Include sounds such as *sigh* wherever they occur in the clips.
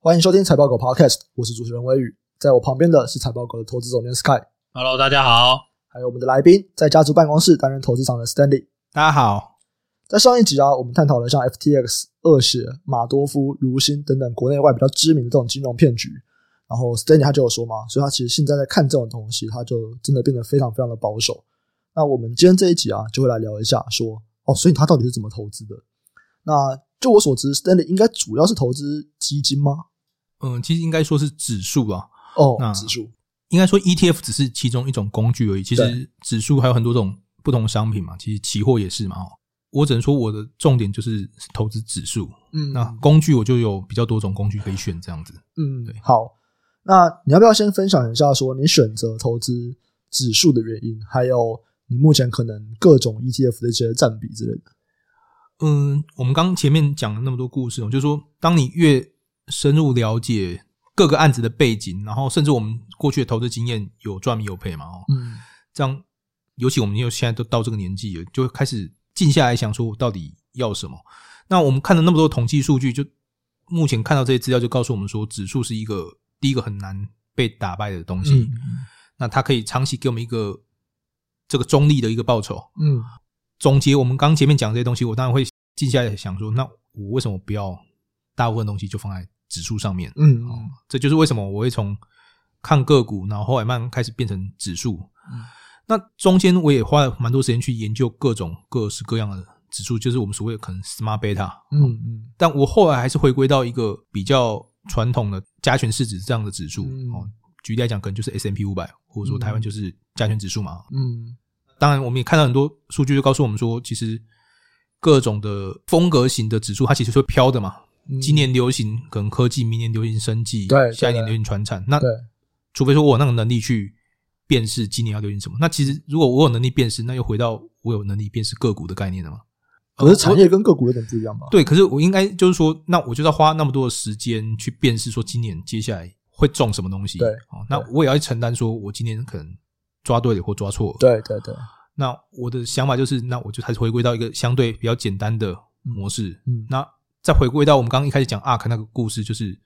欢迎收听财报狗 Podcast，我是主持人微宇，在我旁边的是财报狗的投资总监 Sky。Hello，大家好。还有我们的来宾，在家族办公室担任投资长的 Stanley。大家好。在上一集啊，我们探讨了像 FTX、恶血、马多夫、如新等等国内外比较知名的这种金融骗局。然后 Stanley 他就有说嘛，所以他其实现在在看这种东西，他就真的变得非常非常的保守。那我们今天这一集啊，就会来聊一下说，说哦，所以他到底是怎么投资的？那就我所知，Stanley 应该主要是投资基金吗？嗯，其实应该说是指数啊。哦，那指数应该说 ETF 只是其中一种工具而已。其实指数还有很多种不同商品嘛，其实期货也是嘛。哦我只能说我的重点就是投资指数。嗯，那工具我就有比较多种工具可以选，这样子。嗯，对。好，那你要不要先分享一下说你选择投资指数的原因，还有你目前可能各种 ETF 的一些占比之类的？嗯，我们刚前面讲了那么多故事，就是说，当你越深入了解各个案子的背景，然后甚至我们过去的投资经验有赚有赔嘛，哦，嗯，这样，尤其我们又现在都到这个年纪了，就开始静下来想说，我到底要什么？那我们看了那么多统计数据，就目前看到这些资料，就告诉我们说，指数是一个第一个很难被打败的东西，嗯，那它可以长期给我们一个这个中立的一个报酬，嗯。总结我们刚前面讲这些东西，我当然会静下来想说，那我为什么不要大部分东西就放在指数上面？嗯，哦，这就是为什么我会从看个股，然后后来慢慢开始变成指数。嗯，那中间我也花了蛮多时间去研究各种各式各样的指数，就是我们所谓的可能 Smart Beta。嗯嗯，但我后来还是回归到一个比较传统的加权市值这样的指数。哦，举例来讲，可能就是 S M P 五百或者说台湾就是加权指数嘛。嗯。当然，我们也看到很多数据，就告诉我们说，其实各种的风格型的指数，它其实是会飘的嘛。今年流行可能科技，明年流行生技，对，下一年流行传产。那除非说我有那个能力去辨识今年要流行什么。那其实如果我有能力辨识，那又回到我有能力辨识个股的概念了嘛。可是产业跟个股有点不一样吧？对，可是我应该就是说，那我就要花那么多的时间去辨识说今年接下来会中什么东西。对，那我也要去承担说我今年可能。抓对了或抓错了，对对对。那我的想法就是，那我就还是回归到一个相对比较简单的模式。嗯，那再回归到我们刚刚一开始讲 ARK 那个故事，就是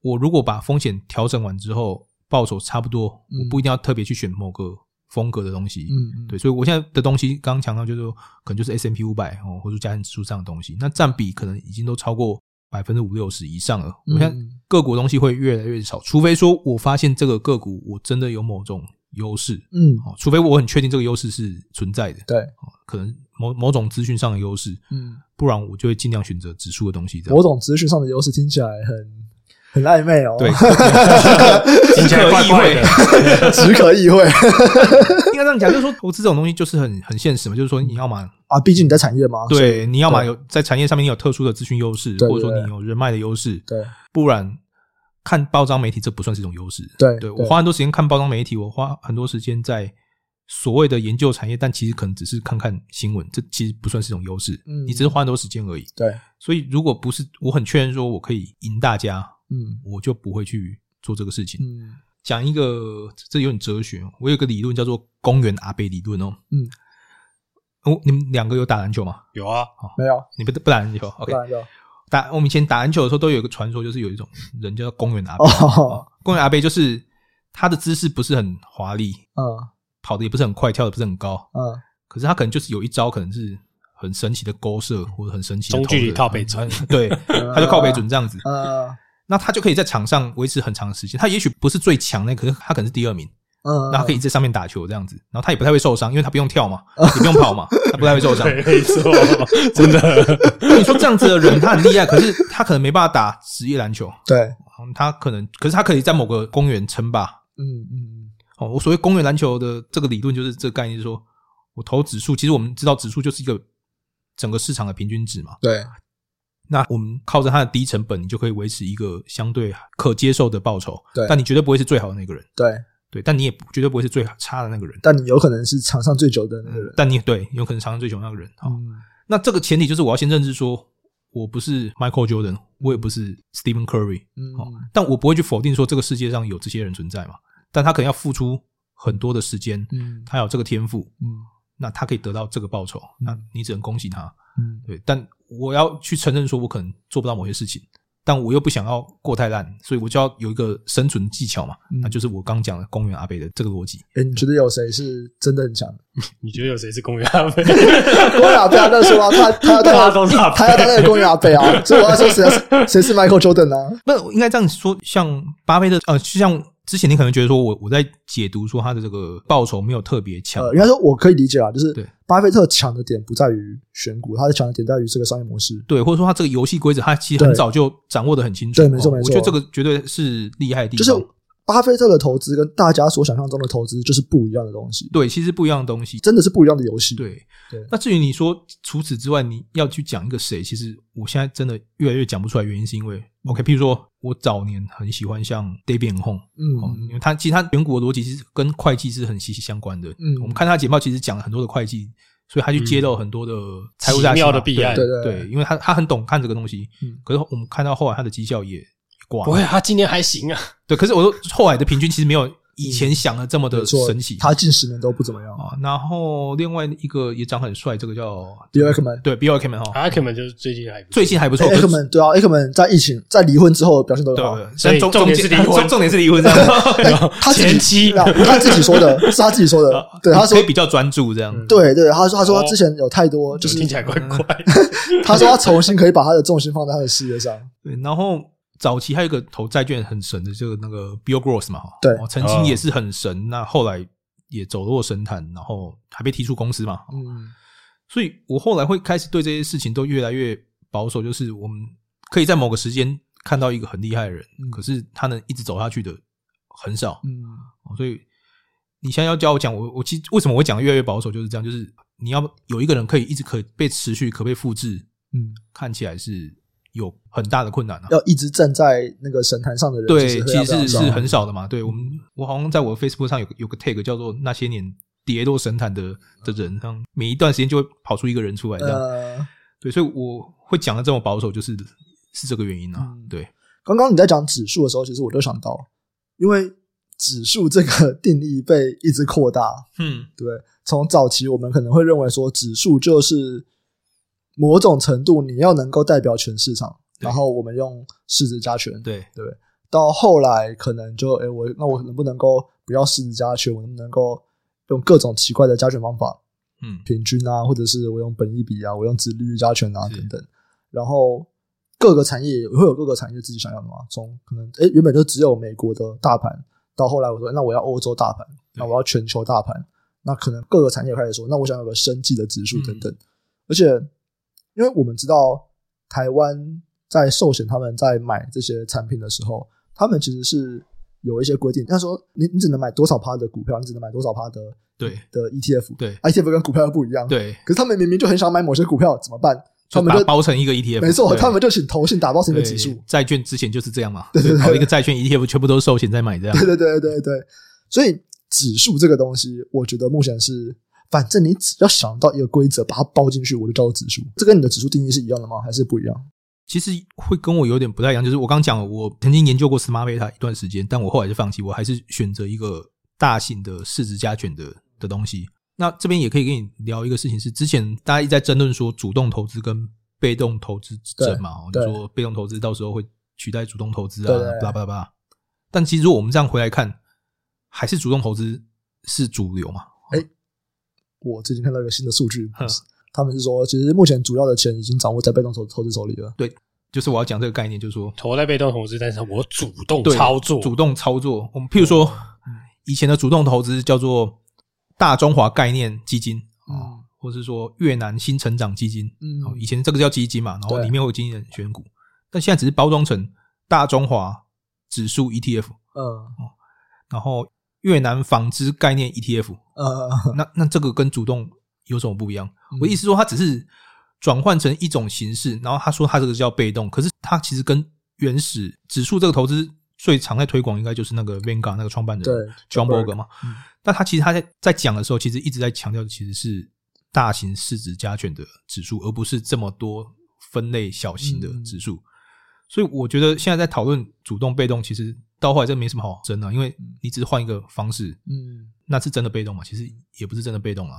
我如果把风险调整完之后，报酬差不多，我不一定要特别去选某个风格的东西。嗯，对。所以我现在的东西刚刚强调就是说，可能就是 S&P 500哦，或者加权指数上的东西，那占比可能已经都超过百分之五六十以上了。我看个股的东西会越来越少，除非说我发现这个个股我真的有某种。优势，嗯，除非我很确定这个优势是存在的，对，可能某某种资讯上的优势，嗯，不然我就会尽量选择指数的东西。某种资讯上的优势听起来很很暧昧哦，对，*laughs* *laughs* 听起来怪怪的，*laughs* 只可意会。应该这样讲，就是说投资这种东西就是很很现实嘛，就是说你要么啊，毕竟你在产业嘛，对，你要么有在产业上面你有特殊的资讯优势，或者说你有人脉的优势，对，不然。看包装媒体，这不算是一种优势。对，对，我花很多时间看包装媒体，我花很多时间在所谓的研究产业，但其实可能只是看看新闻，这其实不算是一种优势。嗯，你只是花很多时间而已。对，所以如果不是我很确认说我可以赢大家，嗯，我就不会去做这个事情。嗯，讲一个这有点哲学，我有个理论叫做“公园阿贝理论”哦。嗯，哦，你们两个有打篮球吗？有啊，没有？你不不打篮球？OK。打我们以前打篮球的时候，都有一个传说，就是有一种人叫做公园阿贝。*laughs* 公园阿贝就是他的姿势不是很华丽，嗯，跑的也不是很快，跳的不是很高，嗯，可是他可能就是有一招，可能是很神奇的勾射或者很神奇的中距离靠背准，对，*laughs* 他就靠背准这样子，嗯，那他就可以在场上维持很长的时间。他也许不是最强那，可是他可能是第二名。嗯，然后可以在上面打球这样子，然后他也不太会受伤，因为他不用跳嘛，也不用跑嘛，他不太会受伤。*laughs* 没错，真的。那你说这样子的人他很厉害，可是他可能没办法打职业篮球。对，他可能，可是他可以在某个公园称霸。嗯嗯。哦，我所谓公园篮球的这个理论就是这个概念，就是说我投指数，其实我们知道指数就是一个整个市场的平均值嘛。对。那我们靠着它的低成本，你就可以维持一个相对可接受的报酬。对。但你绝对不会是最好的那个人。对。对，但你也绝对不会是最差的那个人。但你有可能是场上最久的那个人。嗯、但你对，有可能场上最久的那个人。好，嗯、那这个前提就是我要先认知说，我不是 Michael Jordan，我也不是 Stephen Curry。嗯，好，但我不会去否定说这个世界上有这些人存在嘛。但他可能要付出很多的时间，嗯，他有这个天赋，嗯，那他可以得到这个报酬，那你只能恭喜他。嗯，对。但我要去承认说，我可能做不到某些事情。但我又不想要过太烂，所以我就要有一个生存技巧嘛，嗯那就是我刚讲的公园阿贝的这个逻辑。哎，你觉得有谁是真的很强？你觉得有谁是公园阿贝？公园阿贝啊，那说啊，他 *laughs* 他要当他要当那个公园阿贝啊，所以我要说谁是谁是 Michael Jordan 啊？*laughs* 不，应该这样说，像巴菲特，呃，就像之前你可能觉得说我我在解读说他的这个报酬没有特别强，呃，应该说我可以理解啊，就是对巴菲特强的点不在于选股，他的强的点在于这个商业模式。对，或者说他这个游戏规则，他其实很早就掌握的很清楚。对没错没错哦我觉得这个绝对是厉害的地就是方。巴菲特的投资跟大家所想象中的投资就是不一样的东西，对，其实不一样的东西。真的是不一样的游戏。对对那至于你说除此之外，你要去讲一个谁，其实我现在真的越来越讲不出来，原因是因为 OK，譬如说我早年很喜欢像 David Hong，哦，嗯因为他其实他选股的逻辑其实跟会计是很息息相关的。嗯我们看他简报，其实讲了很多的会计，所以他去揭露很多的财务奇大师嘛妙的弊案对对对，因为他他很懂看这个东西。嗯可是我们看到后来他的绩效也挂不会，他今年还行啊。对，可是我说后来的平均其实没有以前想的这么的神奇。他近十年都不怎么样。啊，然后另外一个也长很帅，这个叫 Bill Ackman 对 Bill Ackman 哈，阿克曼就是最近还最近还不错。可是 Ackman 对啊，Ackman 在疫情在离婚之后表现都很好。对，所以重重点是离婚重重点是离婚，这样 *laughs* 他前妻啊他自己说的，是他自己说的。对，他说可以比较专注这样。对对，他说他说他哦之前有太多，就是听起来怪怪。*laughs* 他说他重新可以把他的重心放在他的事业上。对，然后早期还有一个投债券很神的，就是那个 Bill Gross 嘛，对。哦曾经也是很神，那后来也走落神坛，然后还被踢出公司嘛。嗯。所以我后来会开始对这些事情都越来越保守，就是我们可以在某个时间看到一个很厉害的人，嗯。可是他能一直走下去的很少。嗯。哦所以你现在要教我讲，我我其实为什么我讲的越来越保守，就是这样，就是你要有一个人可以一直可被持续、可被复制，嗯，看起来是有很大的困难啊。要一直站在那个神坛上的人，对，其其实是是很少。的嘛。对我们，我好像在我的 Facebook 上有个有个 tag 叫做那些年跌落神坛的的人，每一段时间就会跑出一个人出来，这样。呃，对，所以我会讲的这么保守，就是是这个原因啊。嗯对，刚刚你在讲指数的时候，其实我就想到，因为指数这个定义被一直扩大，嗯，对？从早期我们可能会认为说，指数就是某种程度你要能够代表全市场，然后我们用市值加权，对，对？到后来可能就，诶我那我能不能够不要市值加权？我能不能够用各种奇怪的加权方法，嗯，平均啊，或者是我用本益比啊，我用殖利率加权啊等等。然后各个产业也会有各个产业自己想要的嘛。从可能诶原本就只有美国的大盘，到后来我说那我要欧洲大盘，那我要全球大盘。那可能各个产业开始说，那我想有个生技的指数等等。而且因为我们知道台湾在寿险他们在买这些产品的时候，他们其实是有一些规定，他说你你只能买多少趴的股票，你只能买多少趴的对的 ETF，对，ETF 跟股票又不一样，对，可是他们明明就很想买某些股票，怎么办？他们就包成一个 ETF，没错，他们就请投信打包成一个指数对。债券之前就是这样嘛，对对对搞一个债券 ETF 全部都是寿险在买这样。对对对对对，所以指数这个东西，我觉得目前是，反正你只要想到一个规则，把它包进去，我就叫做指数。这跟你的指数定义是一样的吗？还是不一样？其实会跟我有点不太一样，就是我刚讲，我曾经研究过 Smart Beta 一段时间，但我后来就放弃，我还是选择一个大型的市值加权的的东西。那这边也可以跟你聊一个事情，是之前大家一直在争论说主动投资跟被动投资之争嘛，你对说被动投资到时候会取代主动投资啊，巴拉巴拉巴拉。但其实如果我们这样回来看，还是主动投资是主流嘛？哎我最近看到一个新的数据哼，他们是说，其实目前主要的钱已经掌握在被动投投资手里了。对就是我要讲这个概念，就是说投在被动投资，但是我主动操作，主动操作。我们譬如说，以前的主动投资叫做大中华概念基金啊，嗯或是说越南新成长基金。嗯哦以前这个叫基金嘛，然后里面会有经纪人选股，但现在只是包装成大中华指数 ETF，嗯然后越南纺织概念 ETF。呃，那那这个跟主动有什么不一样？嗯我意思说，它只是转换成一种形式，然后他说他这个叫被动，可是它其实跟原始指数这个投资最常在推广，应该就是那个 Vanguard 那个创办人对 John John Bogle 嘛嗯。但他其实他在在讲的时候，其实一直在强调的其实是大型市值加权的指数，而不是这么多分类小型的指数。所以我觉得现在在讨论主动被动，其实到后来这没什么好争的，因为你只是换一个方式，嗯，那是真的被动嘛？其实也不是真的被动啊。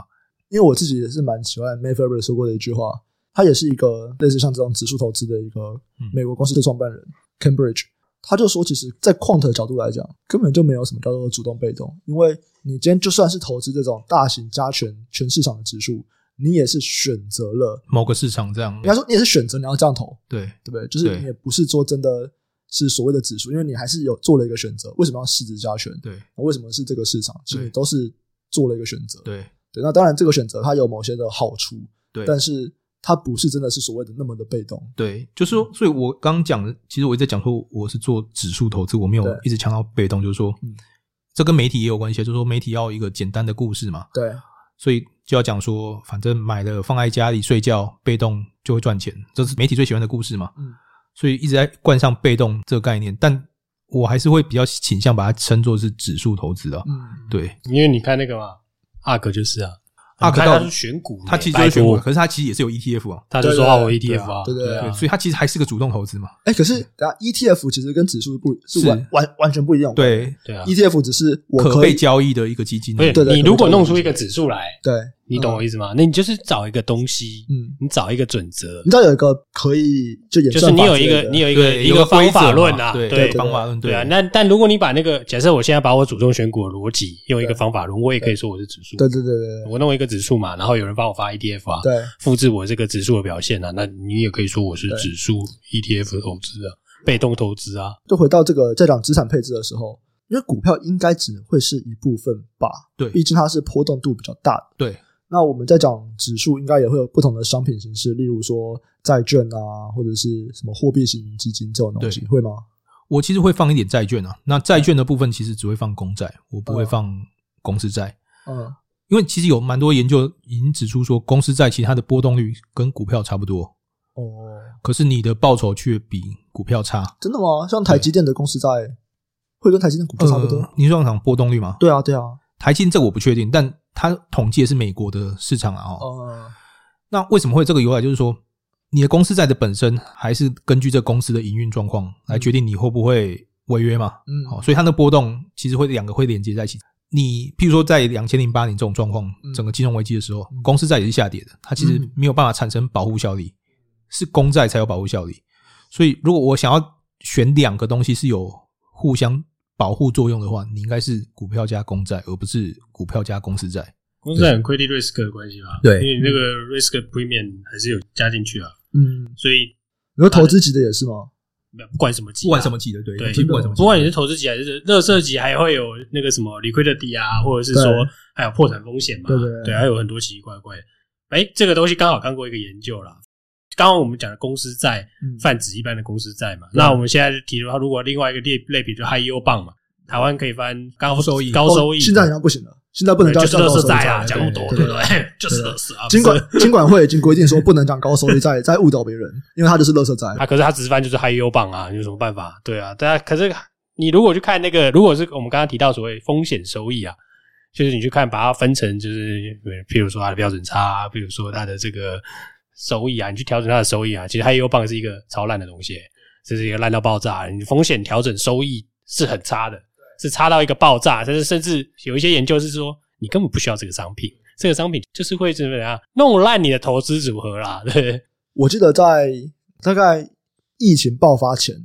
因为我自己也是蛮喜欢 Mayfair 说过的一句话，他也是一个类似像这种指数投资的一个美国公司的创办人、嗯、Cambridge，他就说，其实，在 quant 的角度来讲，根本就没有什么叫做主动被动，因为你今天就算是投资这种大型加权全市场的指数，你也是选择了某个市场这样，应该说你也是选择你要这样投，对对不对？就是你也不是说真的是所谓的指数，因为你还是有做了一个选择。为什么要市值加权？对，为什么是这个市场？其实你都是做了一个选择。对对，那当然这个选择它有某些的好处，对，但是。它不是真的是所谓的那么的被动，对，就是说，所以我刚刚讲的，其实我一直在讲说我是做指数投资，我没有一直强调被动，就是说，这跟媒体也有关系，就是说媒体要一个简单的故事嘛，对，所以就要讲说，反正买了放在家里睡觉，被动就会赚钱，这是媒体最喜欢的故事嘛，嗯，所以一直在冠上被动这个概念，但我还是会比较倾向把它称作是指数投资的，嗯，对，因为你看那个嘛，ARK 就是啊。他可能是选股，他其实就是选股，可是他其实也是有 ETF 啊。他就说啊，我 ETF 啊，对对对，所以他其实还是个主动投资嘛。哎，可是 ETF 其实跟指数不是完完完全不一样。对对啊，ETF 只是可被交易的一个基金。对，你如果弄出一个指数来，对。你懂我意思吗？那你就是找一个东西，嗯，你找一个准则，你知道有一个可以就就是你有一个你有一个一个方法论啊，对方法论对啊。那但如果你把那个假设我现在把我主动选股的逻辑用一个方法论，我也可以说我是指数，对对对对，我弄一个指数嘛，然后有人帮我发 ETF 啊，对，复制我这个指数的表现啊，那你也可以说我是指数 ETF 投资啊，被动投资啊。就回到这个在讲资产配置的时候，因为股票应该只会是一部分吧，对，毕竟它是波动度比较大的，对。那我们在讲指数，应该也会有不同的商品形式，例如说债券啊，或者是什么货币型基金这种东西，会吗？我其实会放一点债券啊。那债券的部分其实只会放公债，我不会放公司债。嗯，因为其实有蛮多研究已经指出说，公司债其实它的波动率跟股票差不多。哦，可是你的报酬却比股票差。真的吗？像台积电的公司债会跟台积电股票差不多？你说讲波动率吗？对啊，对啊。台积电这个我不确定，但。它统计的是美国的市场啊，哦，那为什么会这个由来？就是说，你的公司债的本身还是根据这公司的营运状况来决定你会不会违约嘛，嗯，好，所以它的波动其实会两个会连接在一起。你譬如说在两千零八年这种状况，整个金融危机的时候，公司债也是下跌的，它其实没有办法产生保护效力，是公债才有保护效力。所以如果我想要选两个东西是有互相。保护作用的话，你应该是股票加公债，而不是股票加公司债。公司债很 credit risk 的关系吧？对，因为你那个 risk premium 还是有加进去啊。嗯，所以你说投资级的也是吗？没有，不管什么级，不管什么级的，对对，不管什么，不管你是投资级还是垃圾级，还会有那个什么 liquidity 啊，或者是说还有破产风险嘛？对对对，还有很多奇奇怪怪。哎，这个东西刚好看过一个研究啦。刚刚我们讲的公司债泛指一般的公司债嘛，那我们现在提出它，如果另外一个类类比就 high yield bond 嘛，台湾可以翻高收益，高收益，现在好像不行了，现在不能叫就是垃圾债啊，讲那么多对不对？*laughs* 就是垃圾啊。尽管尽管会已经规定说不能讲高收益债，*laughs* 再误导别人，因为它就是垃圾债啊。可是它直翻就是 high yield bond 啊，你有什么办法？对啊，*laughs* 大家可是你如果去看那个，如果是我们刚刚提到所谓风险收益啊，就是你去看把它分成就是，譬如说它的标准差，比如说它的这个。收益啊，你去调整它的收益啊，其实 high yield bond 是一个超烂的东西，这是一个烂到爆炸。你风险调整收益是很差的，是差到一个爆炸。但是甚至有一些研究是说，你根本不需要这个商品，这个商品就是会怎么样弄烂你的投资组合啦。*laughs* 对，我记得在大概疫情爆发前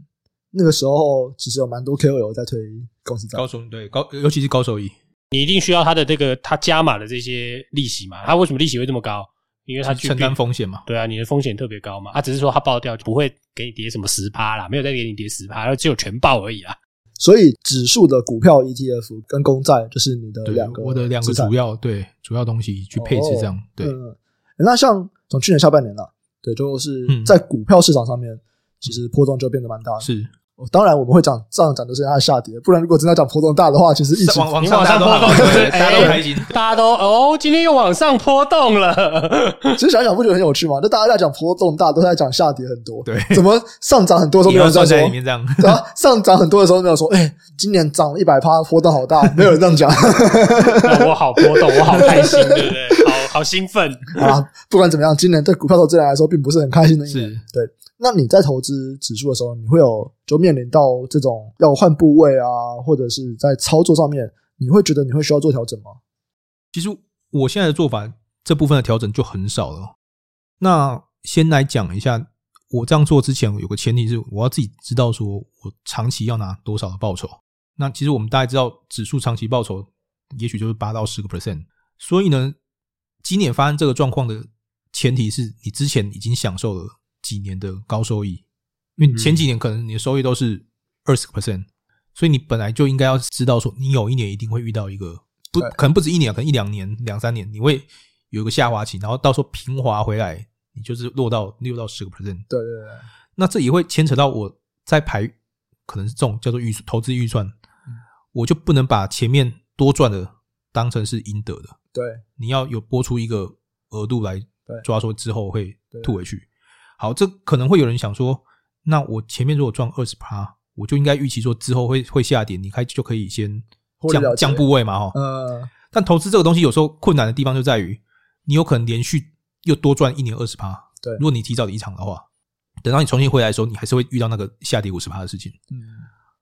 那个时候，其实有蛮多 KOL 在推公司债，高收益，对高，尤其是高收益，你一定需要它的这个它加码的这些利息嘛？它为什么利息会这么高？因为它承担风险嘛，对啊，你的风险特别高嘛，它只是说它爆掉就不会给你跌什么十趴啦，没有再给你跌十趴，然后只有全爆而已啦。所以指数的股票 ETF 跟公债就是你的两个，我的两个主要对主要东西去配置这样。哦、对、嗯，那像从去年下半年了，对，就是在股票市场上面，其实波动就变得蛮大的。是。当然，我们会讲上涨的是它的下跌，不然如果真的讲波动大的话，其实一直往往上波动，大家都开心，大家都哦，今天又往上波动了。*laughs* 其实想想不觉得很有趣吗？那大家在讲波动大，都在讲下跌很多。对，怎么上涨很多的时候没有人在说？里面这样，对啊，上涨很多的时候没有说，哎，今年涨一百趴，波动好大，没有人这样讲。我好波动，我好开心，对不对？*laughs* 好好兴奋啊！不管怎么样，今年对股票投资人来说，并不是很开心的一年。对。那你在投资指数的时候，你会有就面临到这种要换部位啊，或者是在操作上面，你会觉得你会需要做调整吗？其实我现在的做法，这部分的调整就很少了。那先来讲一下，我这样做之前有个前提是，我要自己知道说我长期要拿多少的报酬。那其实我们大概知道，指数长期报酬也许就是八到十个 percent。所以呢，今年发生这个状况的前提是你之前已经享受了几年的高收益，因为前几年可能你的收益都是二十个 percent，所以你本来就应该要知道说，你有一年一定会遇到一个不可能不止一年，可能一两年、两三年，你会有一个下滑期，然后到时候平滑回来，你就是落到六到十个 percent。对对对，那这也会牵扯到我在排，可能是这种叫做预投资预算，我就不能把前面多赚的当成是应得的。对，你要有拨出一个额度来抓，说之后会吐回去。好，这可能会有人想说，那我前面如果赚二十趴，我就应该预期说之后会会下跌，你开就可以先降降部位嘛，哈。呃，但投资这个东西有时候困难的地方就在于。你有可能连续又多赚一年二十趴，对。如果你提早离场的话，等到你重新回来的时候，你还是会遇到那个下跌五十趴的事情。嗯，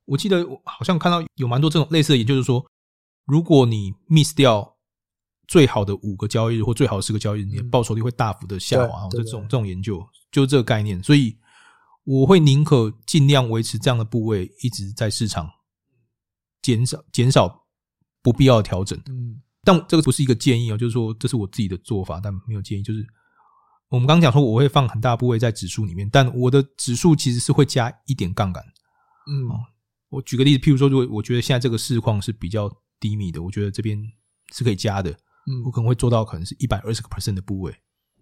我记得我好像看到有蛮多这种类似的研究，就是说，如果你 miss 掉最好的五个交易日或最好的十个交易日，你的报酬率会大幅的下滑。就这种这种研究就是这个概念，所以我会宁可尽量维持这样的部位一直在市场，减少减少不必要的调整。嗯。但这个不是一个建议哦，就是说这是我自己的做法，但没有建议。就是我们刚刚讲说，我会放很大部位在指数里面，但我的指数其实是会加一点杠杆。嗯，我举个例子，譬如说，如果我觉得现在这个市况是比较低迷的，我觉得这边是可以加的。嗯，我可能会做到可能是一百二十个 percent 的部位。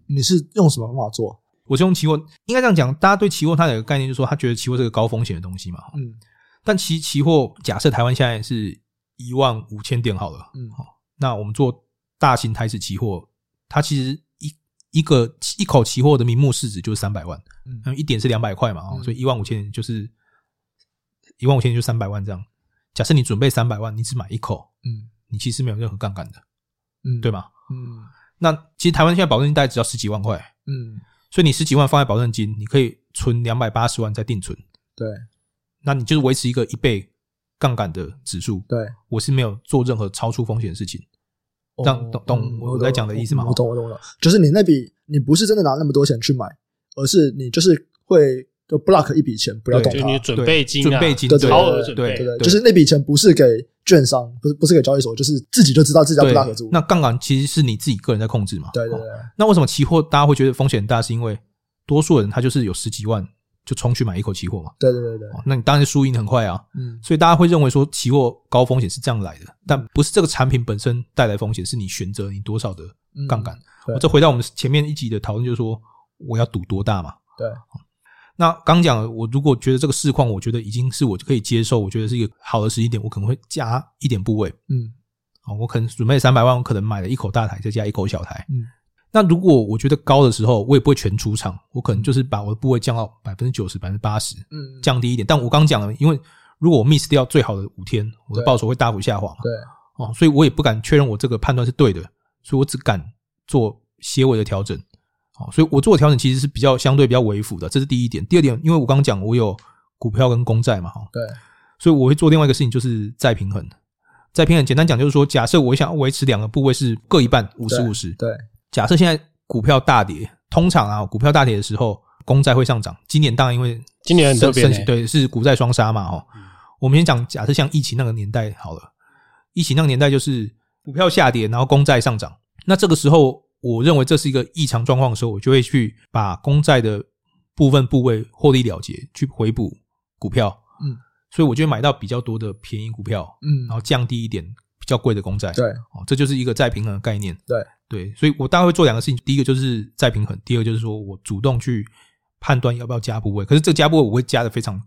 你是用什么方法做？我是用期货，应该这样讲。大家对期货它有个概念，就是说他觉得期货是个高风险的东西嘛。嗯，但其实期货假设台湾现在是一万五千点好了。嗯，好。那我们做大型台指期货，它其实一一个一口期货的名目市值就是三百万，嗯，一点是两百块嘛，哦，所以一万五千点就是一万五千点就三百万这样。假设你准备三百万，你只买一口，嗯，你其实没有任何杠杆的，嗯，对吗？嗯，那其实台湾现在保证金大概只要十几万块，嗯，所以你十几万放在保证金，你可以存两百八十万在定存，对，那你就是维持一个一倍。杠杆的指数，对，我是没有做任何超出风险的事情，这样懂懂我在讲的意思吗？我懂，我懂了，就是你那笔你不是真的拿那么多钱去买，而是你就是会就 block 一笔钱不要动它，就你准备金，准备金，超额准备，对对，就是那笔钱不是给券商，不是不是给交易所，就是自己就知道自己要 block 住。那杠杆其实是你自己个人在控制嘛？对对对。那为什么期货大家会觉得风险很大？是因为多数人他就是有十几万。就冲去买一口期货嘛？对对对对，那你当然输赢很快啊。嗯，所以大家会认为说期货高风险是这样来的，但不是这个产品本身带来风险，是你选择你多少的杠杆。我这回到我们前面一集的讨论，就是说我要赌多大嘛？对。那刚讲，我如果觉得这个市况，我觉得已经是我可以接受，我觉得是一个好的时机点，我可能会加一点部位。嗯，哦，我可能准备三百万，我可能买了一口大台，再加一口小台。嗯。那如果我觉得高的时候，我也不会全出场，我可能就是把我的部位降到百分之九十、百分之八十，嗯，降低一点。但我刚讲了，因为如果我 miss 掉最好的五天，我的报酬会大幅下滑嘛，对，哦，所以我也不敢确认我这个判断是对的，所以我只敢做些微的调整，哦，所以我做的调整其实是比较相对比较微幅的，这是第一点。第二点，因为我刚刚讲我有股票跟公债嘛，哈，对，所以我会做另外一个事情，就是再平衡。再平衡，简单讲就是说，假设我想要维持两个部位是各一半，五十五十，对。假设现在股票大跌，通常啊，股票大跌的时候，公债会上涨。今年当然因为今年很特别，对，是股债双杀嘛，哈。我们先讲，假设像疫情那个年代好了，疫情那个年代就是股票下跌，然后公债上涨。那这个时候，我认为这是一个异常状况的时候，我就会去把公债的部分部位获利了结，去回补股票。嗯，所以我就会买到比较多的便宜股票，嗯，然后降低一点比较贵的公债。对，哦，这就是一个再平衡的概念。对。对，所以我大概会做两个事情，第一个就是再平衡，第二个就是说我主动去判断要不要加部位。可是这个加部位我会加的非常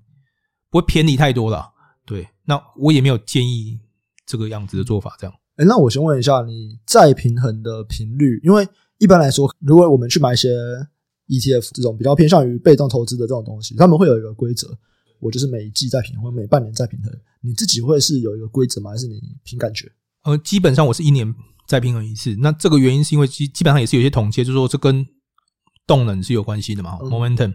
不会偏离太多了。对，那我也没有建议这个样子的做法。这样，哎，那我先问一下，你再平衡的频率？因为一般来说，如果我们去买一些 ETF 这种比较偏向于被动投资的这种东西，他们会有一个规则，我就是每一季再平衡，或每半年再平衡。你自己会是有一个规则吗？还是你凭感觉？呃，基本上我是一年。再平衡一次，那这个原因是因为基基本上也是有些统计，就是说这跟动能是有关系的嘛，momentum。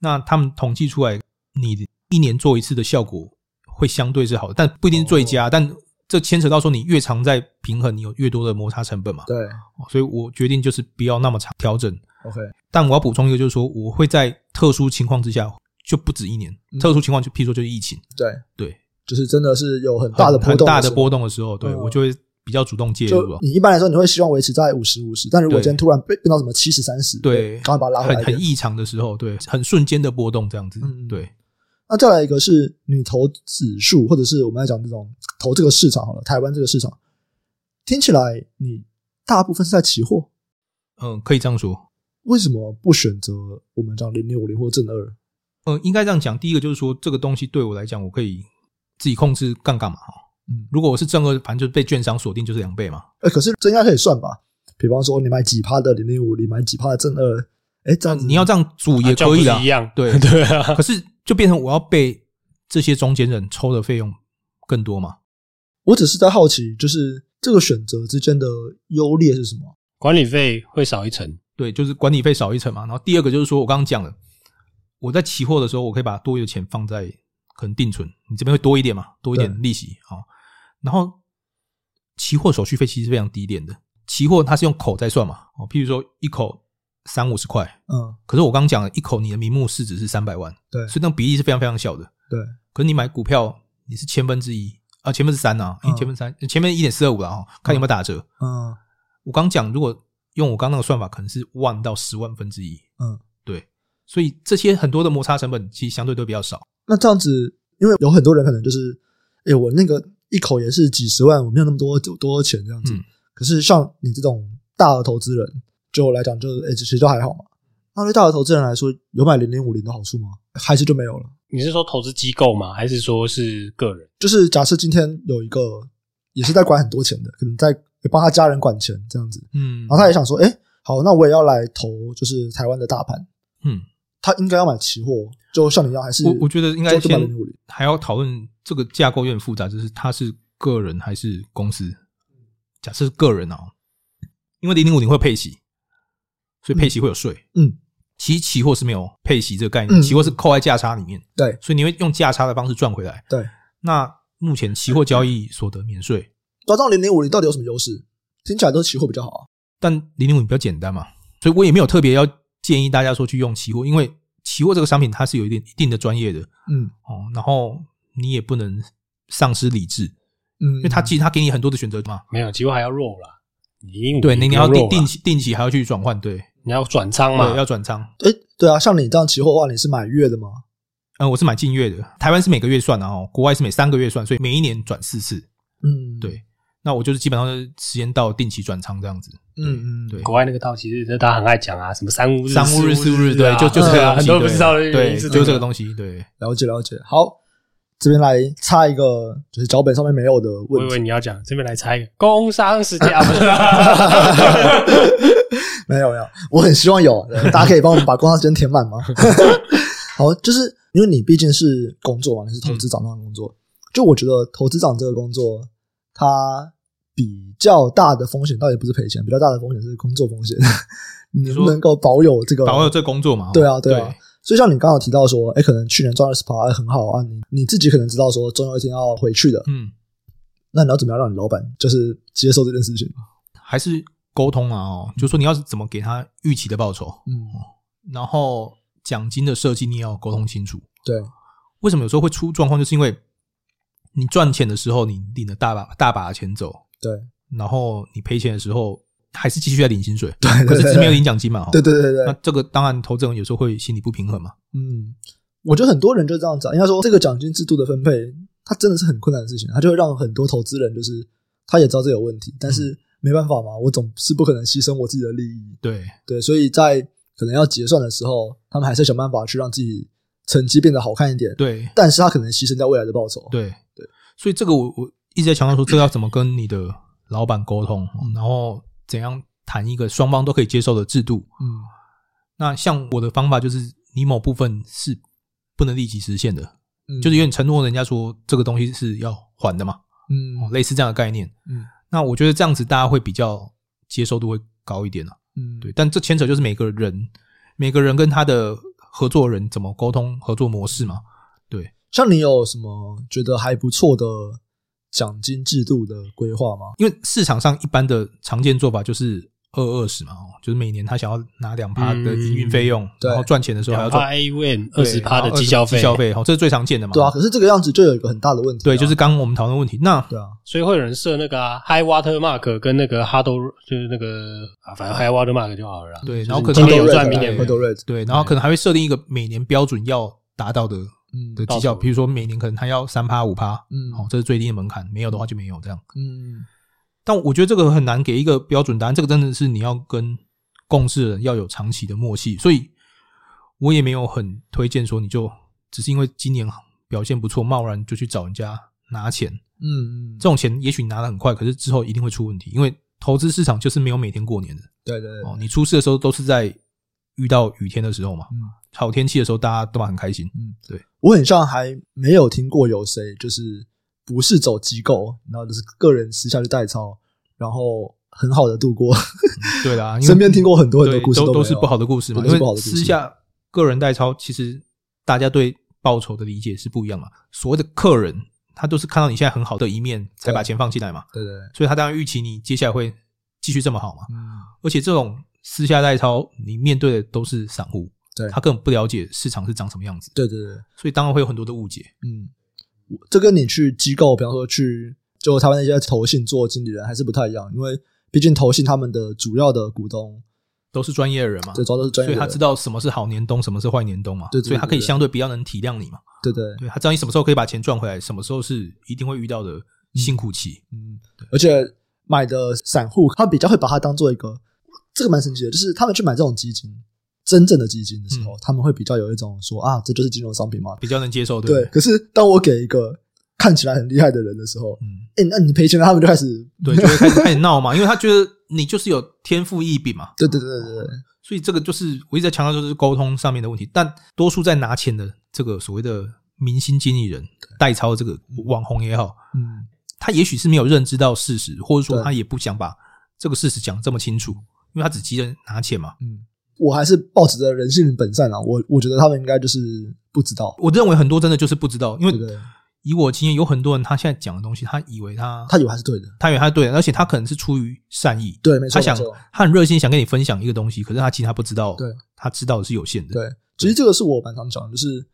那他们统计出来，你一年做一次的效果会相对是好的，但不一定是最佳。但这牵扯到说，你越长在平衡，你有越多的摩擦成本嘛。对，所以我决定就是不要那么长调整。OK，但我要补充一个，就是说我会在特殊情况之下就不止一年，嗯、特殊情况就譬如说就是疫情，对对，就是真的是有很大的波动很大的波动的时候，对、嗯、我就会比较主动介入了。你一般来说你会希望维持在五十五十，但如果今天突然变变到什么七十三十，对，赶快把它拉回来，很很异常的时候，对，很瞬间的波动这样子，嗯，对。那再来一个是你投指数，或者是我们来讲这种投这个市场好了，台湾这个市场听起来你大部分是在期货，嗯，可以这样说。为什么不选择我们讲零零五零或正二？嗯，应该这样讲。第一个就是说，这个东西对我来讲，我可以自己控制杠杆嘛，哈。嗯，如果我是正二，反正就是被券商锁定就是两倍嘛。哎，可是这应该可以算吧？比方说，你买几趴的零零五零，买几趴的正二，哎，这样子你要这样组也可以的，一样。对 *laughs* 对啊。可是就变成我要被这些中间人抽的费用更多嘛？我只是在好奇，就是这个选择之间的优劣是什么？管理费会少一层。对，就是管理费少一层嘛。然后第二个就是说我刚刚讲了，我在期货的时候，我可以把多余的钱放在可能定存，你这边会多一点嘛，多一点利息啊。然后期货手续费其实是非常低廉的，期货它是用口在算嘛，哦，譬如说一口三五十块，嗯，可是我刚刚讲了一口你的名目市值是三百万，对，所以那个比例是非常非常小的，对。可是你买股票你是千分之一啊，千分之三啊，千分之三，前面一点四二五了哈，看有没有打折，嗯。我刚讲如果。用我刚刚那个算法，可能是万到十万分之一。嗯，对，所以这些很多的摩擦成本其实相对都比较少。那这样子，因为有很多人可能就是，哎，我那个一口也是几十万，我没有那么多多钱这样子。嗯、可是像你这种大的投资人，就我来讲，就是哎，其实都还好嘛。那对大的投资人来说，有买零零五零的好处吗？还是就没有了？你是说投资机构吗？还是说是个人？就是假设今天有一个也是在管很多钱的，可能在。帮他家人管钱这样子，嗯，然后他也想说，哎，好，那我也要来投，就是台湾的大盘，嗯，他应该要买期货，就像你一样，还是我我觉得应该先还要讨论这个架构有点复杂，就是他是个人还是公司？假设是个人啊，因为零零五零会配息，所以配息会有税，嗯，其实期货是没有配息这个概念，期货是扣在价差里面，对，所以你会用价差的方式赚回来，对。那目前期货交易所得免税。抓到零零五零到底有什么优势？听起来都是期货比较好啊。但零零五零比较简单嘛，所以我也没有特别要建议大家说去用期货，因为期货这个商品它是有一点一定的专业的，嗯。哦，然后你也不能丧失理智，嗯，因为它其实它给你很多的选择嘛。没有期货还要 roll 啦，你对，你你要定定期定期还要去转换，对，你要转仓嘛，对，要转仓。哎，对啊，像你这样期货的话，你是买月的吗？嗯，我是买近月的，台湾是每个月算的哦，国外是每三个月算，所以每一年转四次，嗯，对。那我就是基本上是时间到定期转仓这样子，嗯嗯，对。国外那个套其实大家很爱讲啊，什么三五日、三五日、四五日，对，就就是 *laughs* 很多不知道的，对，就是这个东西，对，了解了解。好，这边来插一个，就是脚本上面没有的问题。我以为你要讲，这边来插一个工商时间，*laughs* 没有没有，我很希望有，大家可以帮我们把工商时间填满吗？*laughs* 好，就是因为你毕竟是工作嘛，你是投资长这样的工作，就我觉得投资长这个工作，它。比较大的风险倒也不是赔钱，比较大的风险是工作风险。你不能够保有这个保有这个工作嘛？对啊，对啊。对，所以像你刚刚提到说，哎，可能去年赚二十趴还很好啊。你你自己可能知道说，总有一天要回去的。嗯，那你要怎么样让你老板就是接受这件事情？还是沟通啊？哦，就是说你要怎么给他预期的报酬？嗯，然后奖金的设计你也要沟通清楚。对，为什么有时候会出状况？就是因为你赚钱的时候，你领了大把大把的钱走。对，然后你赔钱的时候还是继续在领薪水，对，可是只是没有领奖金嘛？对对对对，那这个当然投资人有时候会心里不平衡嘛。嗯，我觉得很多人就这样子，应该说这个奖金制度的分配，它真的是很困难的事情，它就会让很多投资人就是他也知道这有问题，但是没办法嘛，我总是不可能牺牲我自己的利益。对对，所以在可能要结算的时候，他们还是想办法去让自己成绩变得好看一点。对，但是他可能牺牲掉未来的报酬。对对，所以这个我我。一直在强调说，这要怎么跟你的老板沟通，然后怎样谈一个双方都可以接受的制度。嗯，那像我的方法就是，你某部分是不能立即实现的，嗯，就是有点承诺人家说这个东西是要还的嘛，嗯，类似这样的概念。嗯，那我觉得这样子大家会比较接受度会高一点啊。嗯，对，但这牵扯就是每个人每个人跟他的合作人怎么沟通合作模式嘛。对，像你有什么觉得还不错的？奖金制度的规划吗？因为市场上一般的常见做法就是二二十嘛，哦就是每年他想要拿两趴的营运费用，对然后赚钱的时候还要赚 AUM 二十趴的绩效费，绩效费，好，这是最常见的嘛。对啊，可是这个样子就有一个很大的问题，对，就是刚刚我们讨论的问题。那对啊，所以会有人设那个 high water mark 跟那个 hard 就是那个啊，反正 high water mark 就好了啦。对，然后可能今年有赚，明年没有。对，然后可能还会设定一个每年标准要达到的的绩效，比如说每年可能他要三趴五趴，嗯，好，这是最低的门槛，没有的话就没有这样。嗯，但我觉得这个很难给一个标准答案，这个真的是你要跟。共事的人要有长期的默契，所以我也没有很推荐说你就只是因为今年表现不错，贸然就去找人家拿钱。嗯嗯，这种钱也许你拿的很快，可是之后一定会出问题，因为投资市场就是没有每天过年的。对对对，哦，你出事的时候都是在遇到雨天的时候嘛。嗯，好天气的时候大家都很开心。嗯，对，我很像还没有听过有谁就是不是走机构，然后就是个人私下去代操，然后。很好的度过，对啦，*laughs* 身边听过很多很多故事都，都都是不好的故事嘛。因为私下个人代操，其实大家对报酬的理解是不一样嘛。所谓的客人，他都是看到你现在很好的一面，才把钱放进来嘛。对对，对，所以他当然预期你接下来会继续这么好嘛。嗯，而且这种私下代操，你面对的都是散户，对，他根本不了解市场是长什么样子。对对对，所以当然会有很多的误解。嗯，这跟你去机构，比方说去就台湾那些投信做经理人还是不太一样，因为。毕竟投信他们的主要的股东都是专业的人嘛，对，主要都是专业的人，所以他知道什么是好年冬，什么是坏年冬嘛，对，所以他可以相对比较能体谅你嘛，对对，对，他知道你什么时候可以把钱赚回来，什么时候是一定会遇到的辛苦期，嗯，而且买的散户他比较会把它当做一个，这个蛮神奇的，就是他们去买这种基金，真正的基金的时候，他们会比较有一种说啊，这就是金融商品嘛，比较能接受，对。可是当我给一个。看起来很厉害的人的时候，嗯，哎、欸，那你赔钱了，他们就开始对，就会开始开始闹嘛，因为他觉得你就是有天赋异禀嘛，对对对对对，所以这个就是我一直在强调，就是沟通上面的问题。但多数在拿钱的这个所谓的明星经理人代操这个网红也好，嗯，他也许是没有认知到事实，或者说他也不想把这个事实讲这么清楚，因为他只急着拿钱嘛。嗯，我还是抱持着人性本善啊，我我觉得他们应该就是不知道。我认为很多真的就是不知道，因为。以我经验，有很多人他现在讲的东西，他以为他他以为他是对的，他以为他是对的，而且他可能是出于善意，对，没错，他想他很热心想跟你分享一个东西，可是他其实他不知道，对，他知道的是有限的，对。其实这个是我蛮常讲的，就是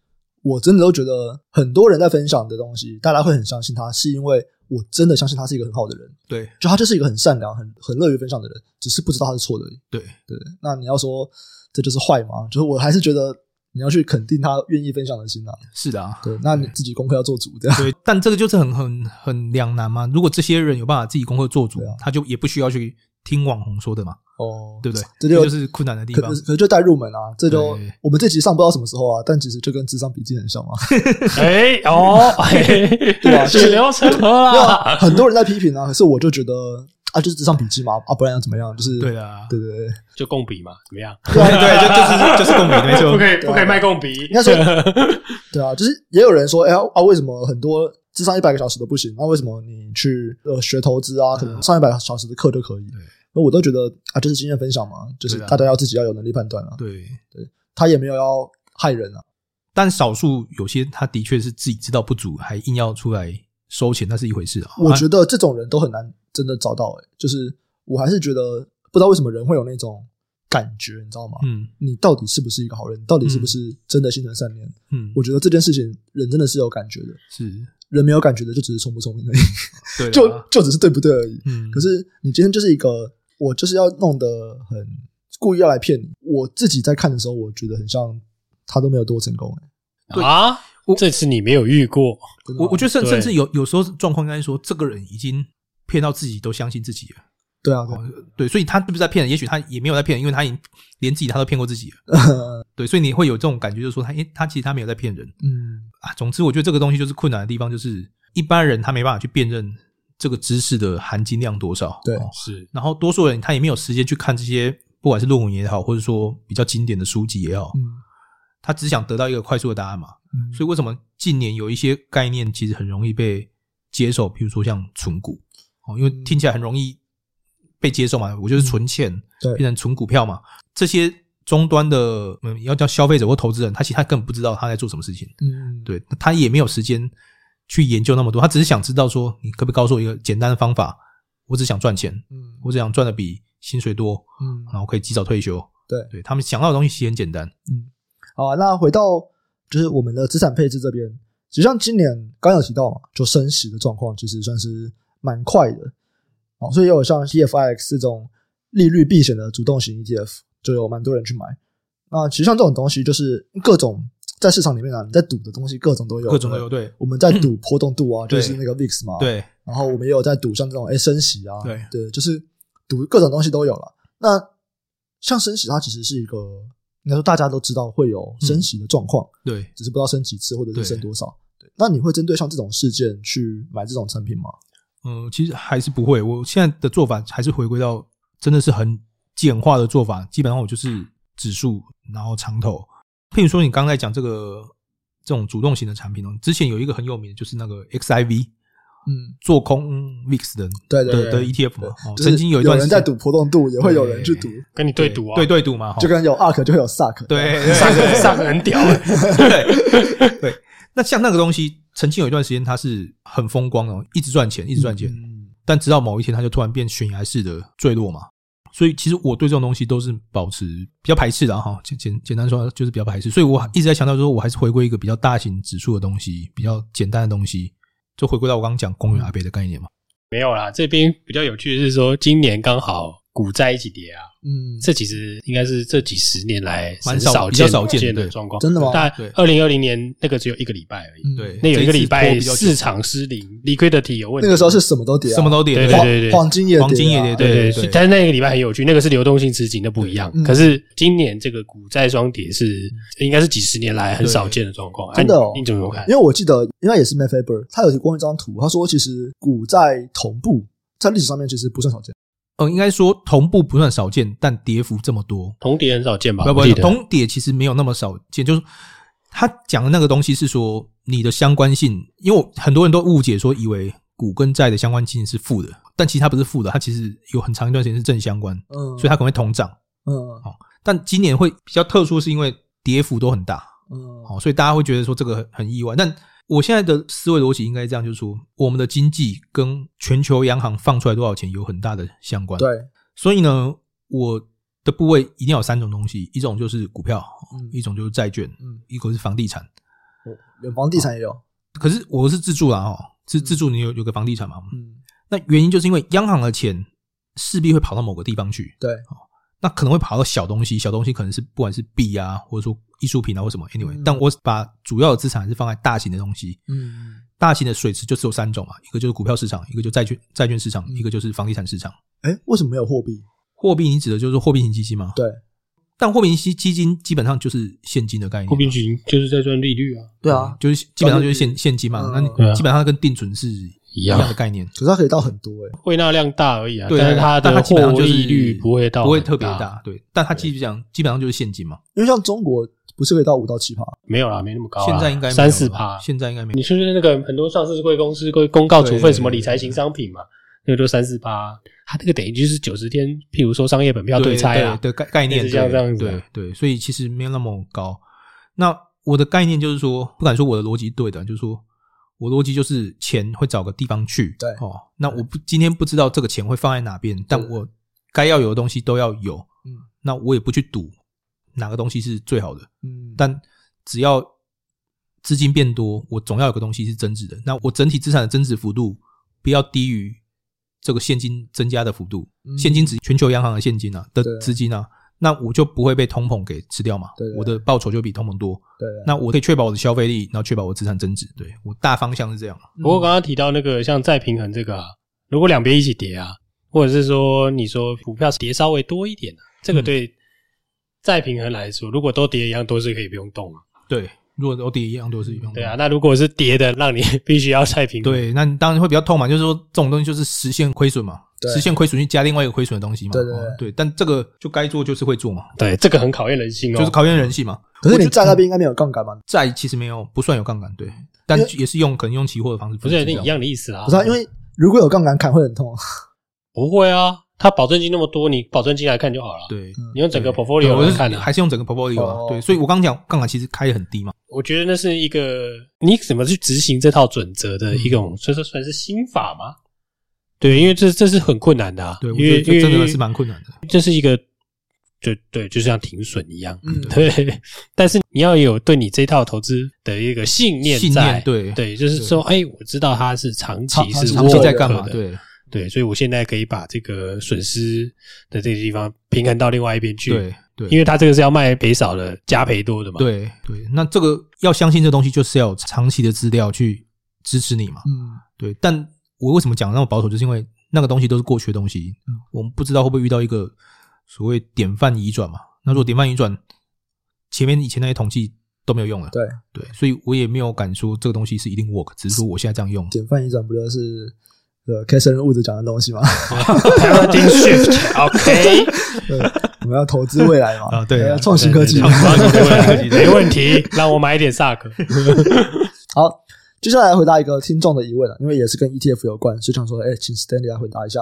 我真的都觉得很多人在分享的东西，大家会很相信他，是因为我真的相信他是一个很好的人，对，就他就是一个很善良、很很乐于分享的人，只是不知道他是错的而已，对对。那你要说这就是坏吗？就是我还是觉得。你要去肯定他愿意分享的心啊，是的啊，对，那你自己功课要做足，这样对。但这个就是很很很两难嘛。如果这些人有办法自己功课做足，啊、他就也不需要去听网红说的嘛，哦，对不对？这就，就是困难的地方。可可就带入门啊，这就我们这集上不知道什么时候啊，但其实就跟智商笔记很像嘛。*laughs* 哎哦，*laughs* 对吧？*laughs* 血流成河啊，很多人在批评啊，可是我就觉得。啊，就是智商笔记嘛，啊，不然要怎么样？就是对啊，对对对，就共笔嘛，怎么样？对对，就就是就是共笔，没错，不可以不可以卖共笔。应该说，对啊，就是也有人说，哎啊，为什么很多智商一百个小时都不行？那为什么你去呃学投资啊，可能上一百个小时的课就可以？那我都觉得啊，就是经验分享嘛，就是大家要自己要有能力判断啊。对对，他也没有要害人啊，但少数有些他的确是自己知道不足，还硬要出来收钱，那是一回事啊。我觉得这种人都很难。真的找到诶、欸，就是我还是觉得不知道为什么人会有那种感觉，你知道吗？嗯，你到底是不是一个好人？你到底是不是真的心存善念？嗯，我觉得这件事情人真的是有感觉的，是人没有感觉的就只是聪不聪明而已，对，*laughs* 就就只是对不对而已。嗯，可是你今天就是一个，我就是要弄得很故意要来骗你。我自己在看的时候，我觉得很像他都没有多成功诶、欸。啊，这次你没有遇过，我我觉得甚甚至有有时候状况应该说，这个人已经。骗到自己都相信自己了，对啊，对，所以他是不是在骗人？也许他也没有在骗人，因为他已经连自己他都骗过自己了。*laughs* 对，所以你会有这种感觉，就是说他，诶，他其实他没有在骗人。嗯啊，总之，我觉得这个东西就是困难的地方，就是一般人他没办法去辨认这个知识的含金量多少。对，是。然后多数人他也没有时间去看这些，不管是论文也好，或者说比较经典的书籍也好，嗯，他只想得到一个快速的答案嘛。嗯，所以为什么近年有一些概念其实很容易被接受，比如说像存股。哦，因为听起来很容易被接受嘛，我就是存钱，对，变成存股票嘛。这些终端的，嗯，要叫消费者或投资人，他其实他根本不知道他在做什么事情，嗯，对，他也没有时间去研究那么多，他只是想知道说，你可不可以告诉我一个简单的方法，我只想赚钱，嗯，我只想赚的比薪水多，嗯，然后可以及早退休。对，对他们想到的东西其实很简单。嗯，好啊，那回到就是我们的资产配置这边，实际上今年刚有提到嘛，就升息的状况其实算是蛮快的，啊，所以也有像 T F I X 这种利率避险的主动型 ETF，就有蛮多人去买。那其实像这种东西，就是各种在市场里面啊，你在赌的东西各种都有，各种都有。对，我们在赌波动度啊，嗯、*clears throat* 就是那个 VIX 嘛，对。然后我们也有在赌像这种哎升息啊，对对，就是赌各种东西都有了。那像升息，它其实是一个应该说大家都知道会有升息的状况，嗯、对，只是不知道升几次或者是升多少。对，对，那你会针对像这种事件去买这种产品吗？嗯，其实还是不会。我现在的做法还是回归到真的是很简化的做法，基本上我就是指数，然后长投。譬如说，你刚才讲这个这种主动型的产品哦，之前有一个很有名的，就是那个 XIV。嗯，做空 VIX 的对对的 ETF 嘛，曾经有一段有人在赌波动度，也会有人去赌，跟你对赌啊，对对赌嘛，就跟有 ARK 就会有 SAC，对，SAC SAC 很屌，对对。那像那个东西，曾经有一段时间它是很风光哦，一直赚钱，一直赚钱，但直到某一天它就突然变悬崖式的坠落嘛。所以其实我对这种东西都是保持比较排斥的哈，简简简单说就是比较排斥。所以我一直在强调说，我还是回归一个比较大型指数的东西，比较简单的东西。就回归到我刚刚讲公园阿贝的概念嘛，没有啦。这边比较有趣的是说，今年刚好股债一起跌啊，嗯，这其实应该是这几十年来蛮少比较少见的状况。真的吗？但二零二零年那个只有一个礼拜而已，对，那有一个礼拜市场失灵，liquidity 有问题。那个时候是什么都跌，什么都跌，对对对对，黄金也黄金也跌，对对。但是那个礼拜很有趣，那个是流动性资金，那不一样。可是今年这个股债双跌是应该是几十年来很少见的状况。真的哦，你怎么看？因为我记得，应该也是 Matt Faber，他有提供一张图，他说其实股债同步在历史上面其实不算少见。哦，应该说同步不算少见，但跌幅这么多，同跌很少见吧？不不，同跌其实没有那么少见。就是他讲的那个东西是说你的相关性，因为很多人都误解说以为股跟债的相关性是负的，但其实它不是负的，它其实有很长一段时间是正相关。嗯，所以它可能会同涨。嗯，哦，但今年会比较特殊，是因为跌幅都很大。嗯，好，所以大家会觉得说这个很很意外，但。我现在的思维逻辑应该这样，就是说，我们的经济跟全球央行放出来多少钱有很大的相关。对，所以呢，我的部位一定要有三种东西，一种就是股票，嗯、一种就是债券，嗯，一个是房地产。哦，有房地产也有，哦、可是我是自住啦，哦，是自住，你有有个房地产嘛？嗯，那原因就是因为央行的钱势必会跑到某个地方去。对，那可能会跑到小东西，小东西可能是不管是币啊，或者说艺术品啊，或什么，anyway，、嗯、但我把主要的资产还是放在大型的东西。嗯，大型的水池就只有三种嘛，一个就是股票市场，一个就债券债券市场，嗯、一个就是房地产市场。诶，为什么没有货币？货币你指的就是货币型基金吗？对，但货币型基金基本上就是现金的概念。货币型就是在赚利率啊。对啊，就是基本上就是现现金嘛。那你基本上跟定存是。一样的概念，可是它可以到很多诶、欸，汇纳量大而已啊。对，但是它但它基本上就是利率不会到，不会特别大。对，但它基本上基本上就是现金嘛。因为像中国不是可以到五到七趴？没有啦，没那么高。现在应该三四趴，现在应该没。你说说那个很多上市贵公司会公告处分什么理财型商品嘛？那个就三四趴，它这个等于就是九十天，譬如说商业本票对拆啊的概概念，这样这样子。对对，所以其实没有那么高。那我的概念就是说，不敢说我的逻辑对的，就是说。我逻辑就是钱会找个地方去，对哦。那我不今天不知道这个钱会放在哪边，但我该要有的东西都要有。嗯，那我也不去赌哪个东西是最好的。嗯，但只要资金变多，我总要有个东西是增值的。那我整体资产的增值幅度不要低于这个现金增加的幅度。现金指全球央行的现金啊的资金啊。那我就不会被通膨给吃掉嘛？对，我的报酬就比通膨多。对，那我可以确保我的消费力，然后确保我资产增值。对，我大方向是这样。不过刚刚提到那个像再平衡这个啊，如果两边一起跌啊，或者是说你说股票跌稍微多一点，这个对再平衡来说，如果都跌一样，都是可以不用动啊。对，如果都跌一样，都是不用动。对啊，那如果是跌的，让你 *laughs* 必须要再平衡，对，那你当然会比较痛嘛。就是说这种东西就是实现亏损嘛。实现亏损去加另外一个亏损的东西嘛？对对对，对，但这个就该做就是会做嘛。对，这个很考验人性哦，就是考验人性嘛。可是你债那边应该没有杠杆嘛？债其实没有，不算有杠杆，对，但也是用可能用期货的方式，不是那一样的意思啊。不是，因为如果有杠杆砍会很痛。不会啊，它保证金那么多，你保证金来看就好了。对，你用整个 portfolio 来看的，还是用整个 portfolio 啊？对，所以我刚刚讲杠杆其实开得很低嘛。我觉得那是一个你怎么去执行这套准则的一种，所以说算是心法吗？对，因为这这是很困难的啊。对，因为我觉得这真的是蛮困难的。这是一个，对对，就像停损一样。嗯，对。但是你要有对你这套投资的一个信念在，信念对对，就是说，哎，我知道它是长期是长期在干嘛？对对，所以我现在可以把这个损失的这个地方平衡到另外一边去。对对，因为它这个是要卖赔少的，加赔多的嘛。对对，那这个要相信这东西，就是要有长期的资料去支持你嘛。嗯，对，但。我为什么讲那么保守？就是因为那个东西都是过去的东西，嗯，我们不知道会不会遇到一个所谓典范移转嘛。那如果典范移转，前面以前那些统计都没有用了。对对，所以我也没有敢说这个东西是一定 work，只是说我现在这样用。典范移转不就是呃开生人物质讲的东西吗？*laughs* Paradigm shift，OK，*laughs* 我们要投资未来嘛？啊，对，要创新科技，创新科技没问题。让我买一点 SAC。*laughs* 好。接下来回答一个听众的疑问啊，因为也是跟 ETF 有关，所以想说，哎，请 Stanley 来回答一下。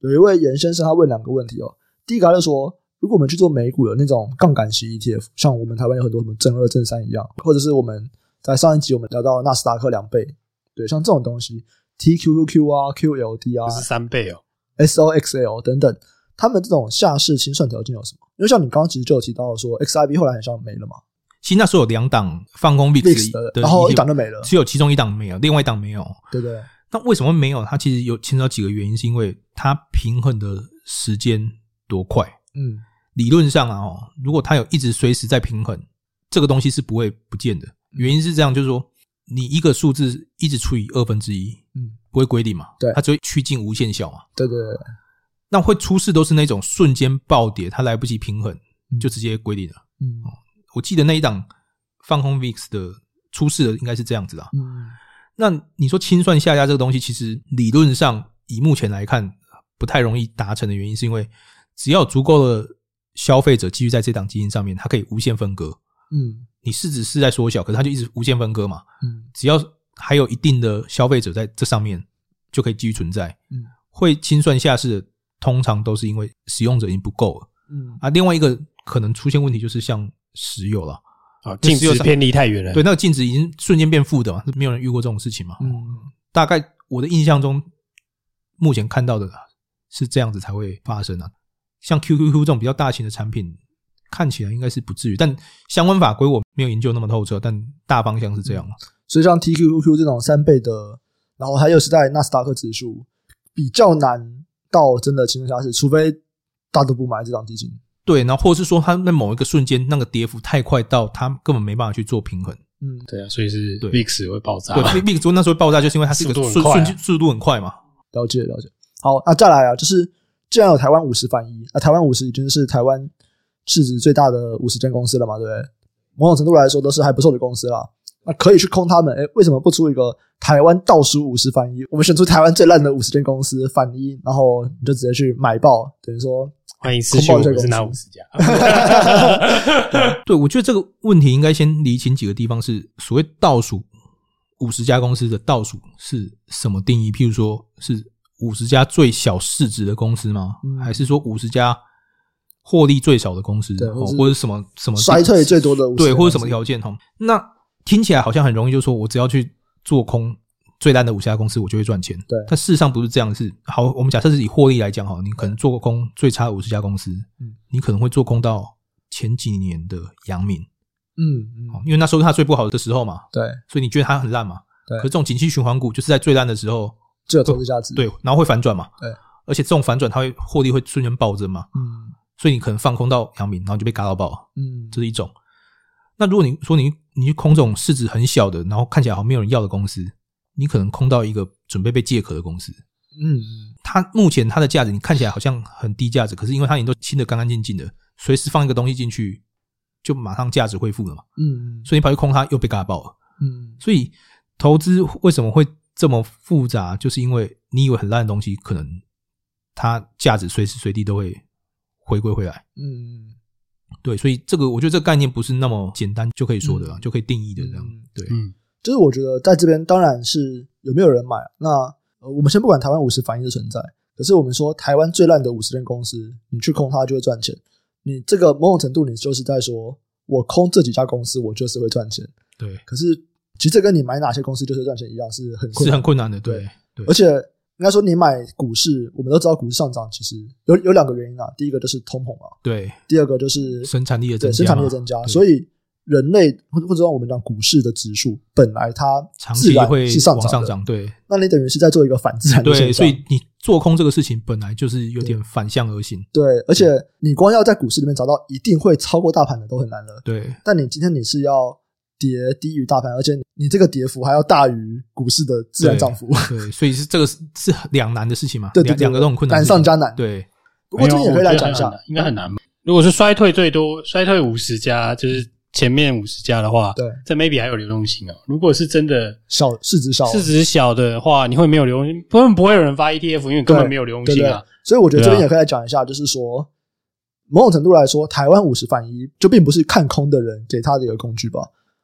有一位严先生，他问两个问题哦。第一个他就说，如果我们去做美股的那种杠杆型 ETF，像我们台湾有很多什么正二、正三一样，或者是我们在上一集我们聊到纳斯达克两倍，对，像这种东西，TQQQ 啊、QLD 啊，是三倍哦，SOXL 等等，他们这种下市清算条件有什么？因为像你刚刚其实就有提到说，XIB 后来好像没了嘛。其实那时候有两档放空 VIX 的，然后一档就没了，只有其中一档没有，另外一档没有。对对。那为什么没有？它其实有牵扯到几个原因，是因为它平衡的时间多快。嗯，理论上啊，哦，如果它有一直随时在平衡，这个东西是不会不见的。原因是这样，就是说你一个数字一直除以二分之一，嗯，不会归零嘛？对，它只会趋近无限小嘛？对对对。那会出事都是那种瞬间暴跌，它来不及平衡，就直接归零了。嗯。我记得那一档放空 VIX 的出事的应该是这样子啊。嗯，那你说清算下压这个东西，其实理论上以目前来看不太容易达成的原因，是因为只要有足够的消费者继续在这档基金上面，它可以无限分割。嗯，你市值是在缩小，可是它就一直无限分割嘛。嗯，只要还有一定的消费者在这上面，就可以继续存在。嗯，会清算下市的通常都是因为使用者已经不够了。嗯，啊，另外一个可能出现问题就是像。石油了啊，净值偏离太远了。对，那个净值已经瞬间变负的嘛，是没有人遇过这种事情嘛。嗯，大概我的印象中，目前看到的是这样子才会发生啊。像 QQQ 这种比较大型的产品，看起来应该是不至于，但相关法规我没有研究那么透彻，但大方向是这样。所以像 TQQQ 这种三倍的，然后它又是在纳斯达克指数，比较难到真的情况下是，除非大都不买这张基金。对，然后或者是说，它在某一个瞬间，那个跌幅太快到它根本没办法去做平衡。嗯，对啊，所以是 VIX 会爆炸。对，VIX 那时候爆炸，就是因为它是一个瞬瞬速度很快嘛。了解了解。好，那再来啊，就是既然有台湾五十反一，啊台湾五十已经是台湾市值最大的五十间公司了嘛，对不对？某种程度来说，都是还不错的公司啦。那可以去空他们，诶，为什么不出一个台湾倒数五十反一？我们选出台湾最烂的五十间公司反一，然后你就直接去买爆，等于说。欢迎私信，我是哪五十家。*laughs* 对，我觉得这个问题应该先厘清几个地方：是所谓倒数五十家公司的倒数是什么定义？譬如说是五十家最小市值的公司吗？嗯、还是说五十家获利最少的公司？或或者什么什么衰退最多的？对，或者什么条件？哈，那听起来好像很容易，就是说我只要去做空。最烂的五家公司，我就会赚钱。对，但事实上不是这样。是好，我们假设是以获利来讲，哈，你可能做空最差的五十家公司，嗯，你可能会做空到前几年的阳明，嗯嗯，因为那时候是它最不好的时候嘛，对，所以你觉得它很烂嘛，对。可是这种景气循环股就是在最烂的时候就有投资价值，对，然后会反转嘛，对，而且这种反转它会获利会瞬间暴增嘛，嗯，所以你可能放空到阳明，然后就被嘎到爆，嗯，这是一种。那如果你说你你去空这种市值很小的，然后看起来好像没有人要的公司。你可能空到一个准备被借壳的公司，嗯，它目前它的价值你看起来好像很低价值，可是因为它已经都清得干干净净的，随时放一个东西进去，就马上价值恢复了嘛，嗯，所以你跑去空它又被嘎爆了，嗯，所以投资为什么会这么复杂？就是因为你以为很烂的东西，可能它价值随时随地都会回归回来，嗯，对，所以这个我觉得这个概念不是那么简单就可以说的，就可以定义的这样，对，嗯。就是我觉得在这边当然是有没有人买。那呃，我们先不管台湾五十反应的存在，可是我们说台湾最烂的五十间公司，你去空它就会赚钱。你这个某种程度，你就是在说我空这几家公司，我就是会赚钱。对。可是其实这跟你买哪些公司就是赚钱一样，是很是很困难的。对。对。而且应该说你买股市，我们都知道股市上涨其实有有两个原因啊。第一个就是通膨啊，对。第二个就是生产力的增加，对，生产力的增加。所以人类或或者说我们讲股市的指数，本来它自然会上涨，上涨。对。那你等于是在做一个反自然的现象。对，所以你做空这个事情本来就是有点反向而行。对，而且你光要在股市里面找到一定会超过大盘的都很难了。对。但你今天你是要。跌低于大盘，而且你这个跌幅还要大于股市的自然涨幅，对，对，所以是这个是是两难的事情嘛？对，对，两个都很困难，难上加难。对，不过这边也可以来讲一下，应该很难吧？如果是衰退最多衰退五十家，就是前面五十家的话，对，这 maybe 还有流动性啊。如果是真的小市值小市值小的话，你会没有流动性，根本不会有人发 ETF，因为根本没有流动性啊。所以我觉得这边也可以来讲一下，就是说，某种程度来说，台湾五十反一就并不是看空的人给他的一个工具吧。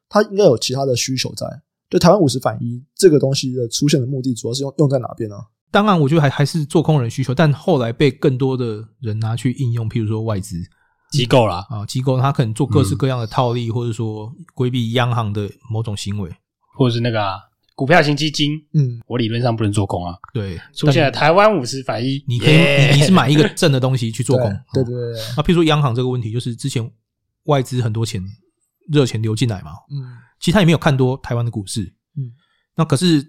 他应该有其他的需求在，就台湾五十反一这个东西的出现的目的，主要是用用在哪边呢？当然，我觉得还还是做空人需求，但后来被更多的人拿去应用，譬如说外资机构啦，啊，机构它可能做各式各样的套利，或者说规避央行的某种行为，或者是那个、啊、股票型基金，嗯，我理论上不能做空啊。对，出现了台湾五十反一，你可以，yeah、你是买一个正的东西去做空，对 *laughs* 对对，对。那譬如说央行这个问题，就是之前外资很多钱。热钱流进来嘛，嗯，其实他也没有看多台湾的股市，嗯，那可是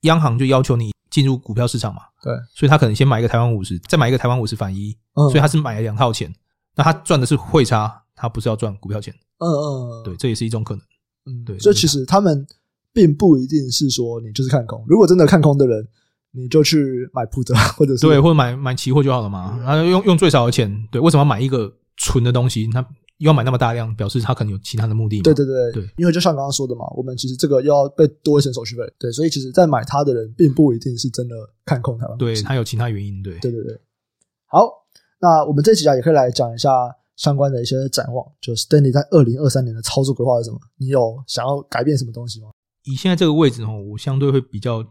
央行就要求你进入股票市场嘛，对，所以他可能先买一个台湾五十，再买一个台湾五十反一，嗯，所以他是买了两套钱，那他赚的是汇差，他不是要赚股票钱，嗯嗯，对，这也是一种可能，嗯，对，所以其实他们并不一定是说你就是看空，如果真的看空的人，你就去买 put 或者是对，或者买买期货就好了嘛，然后用用最少的钱，对，为什么要买一个纯的东西？他要买那么大量，表示他可能有其他的目的。对对对对，因为就像刚刚说的嘛，我们其实这个要被多一层手续费。对，所以其实，在买它的人并不一定是真的看空台湾。对，他有其他原因。对，对对对。好，那我们这期啊也可以来讲一下相关的一些展望。就 Stanley 在二零二三年的操作规划是什么？你有想要改变什么东西吗？以现在这个位置哦，我相对会比较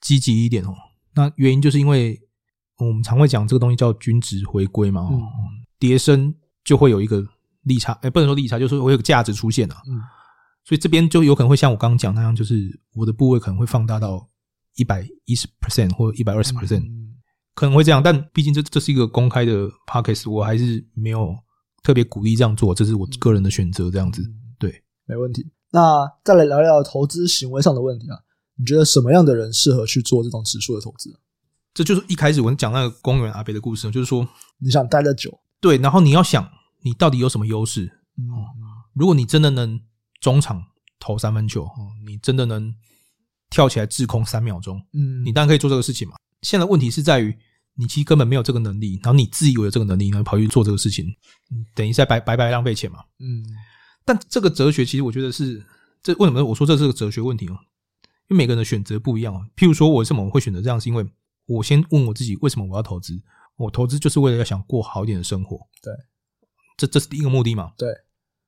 积极一点哦。那原因就是因为我们常会讲这个东西叫均值回归嘛。嗯。跌升就会有一个。利差，哎，不能说利差，就是我有个价值出现了，嗯，所以这边就有可能会像我刚刚讲那样，就是我的部位可能会放大到一百一十 percent 或一百二十 percent，可能会这样，但毕竟这这是一个公开的 podcast，我还是没有特别鼓励这样做，这是我个人的选择，这样子，对，没问题。那再来聊聊投资行为上的问题啊，你觉得什么样的人适合去做这种指数的投资？这就是一开始我讲那个公园阿伯的故事，就是说你想待得久，对，然后你要想。你到底有什么优势？嗯，如果你真的能中场投三分球，你真的能跳起来滞空三秒钟，嗯，你当然可以做这个事情嘛。现在问题是在于，你其实根本没有这个能力，然后你自以为有这个能力，然后跑去做这个事情，等于在白白白浪费钱嘛。嗯，但这个哲学其实我觉得是，这为什么我说这是个哲学问题哦？因为每个人的选择不一样哦。譬如说，我为什么我会选择这样，是因为我先问我自己，为什么我要投资？我投资就是为了要想过好一点的生活。对。这这是第一个目的嘛？对，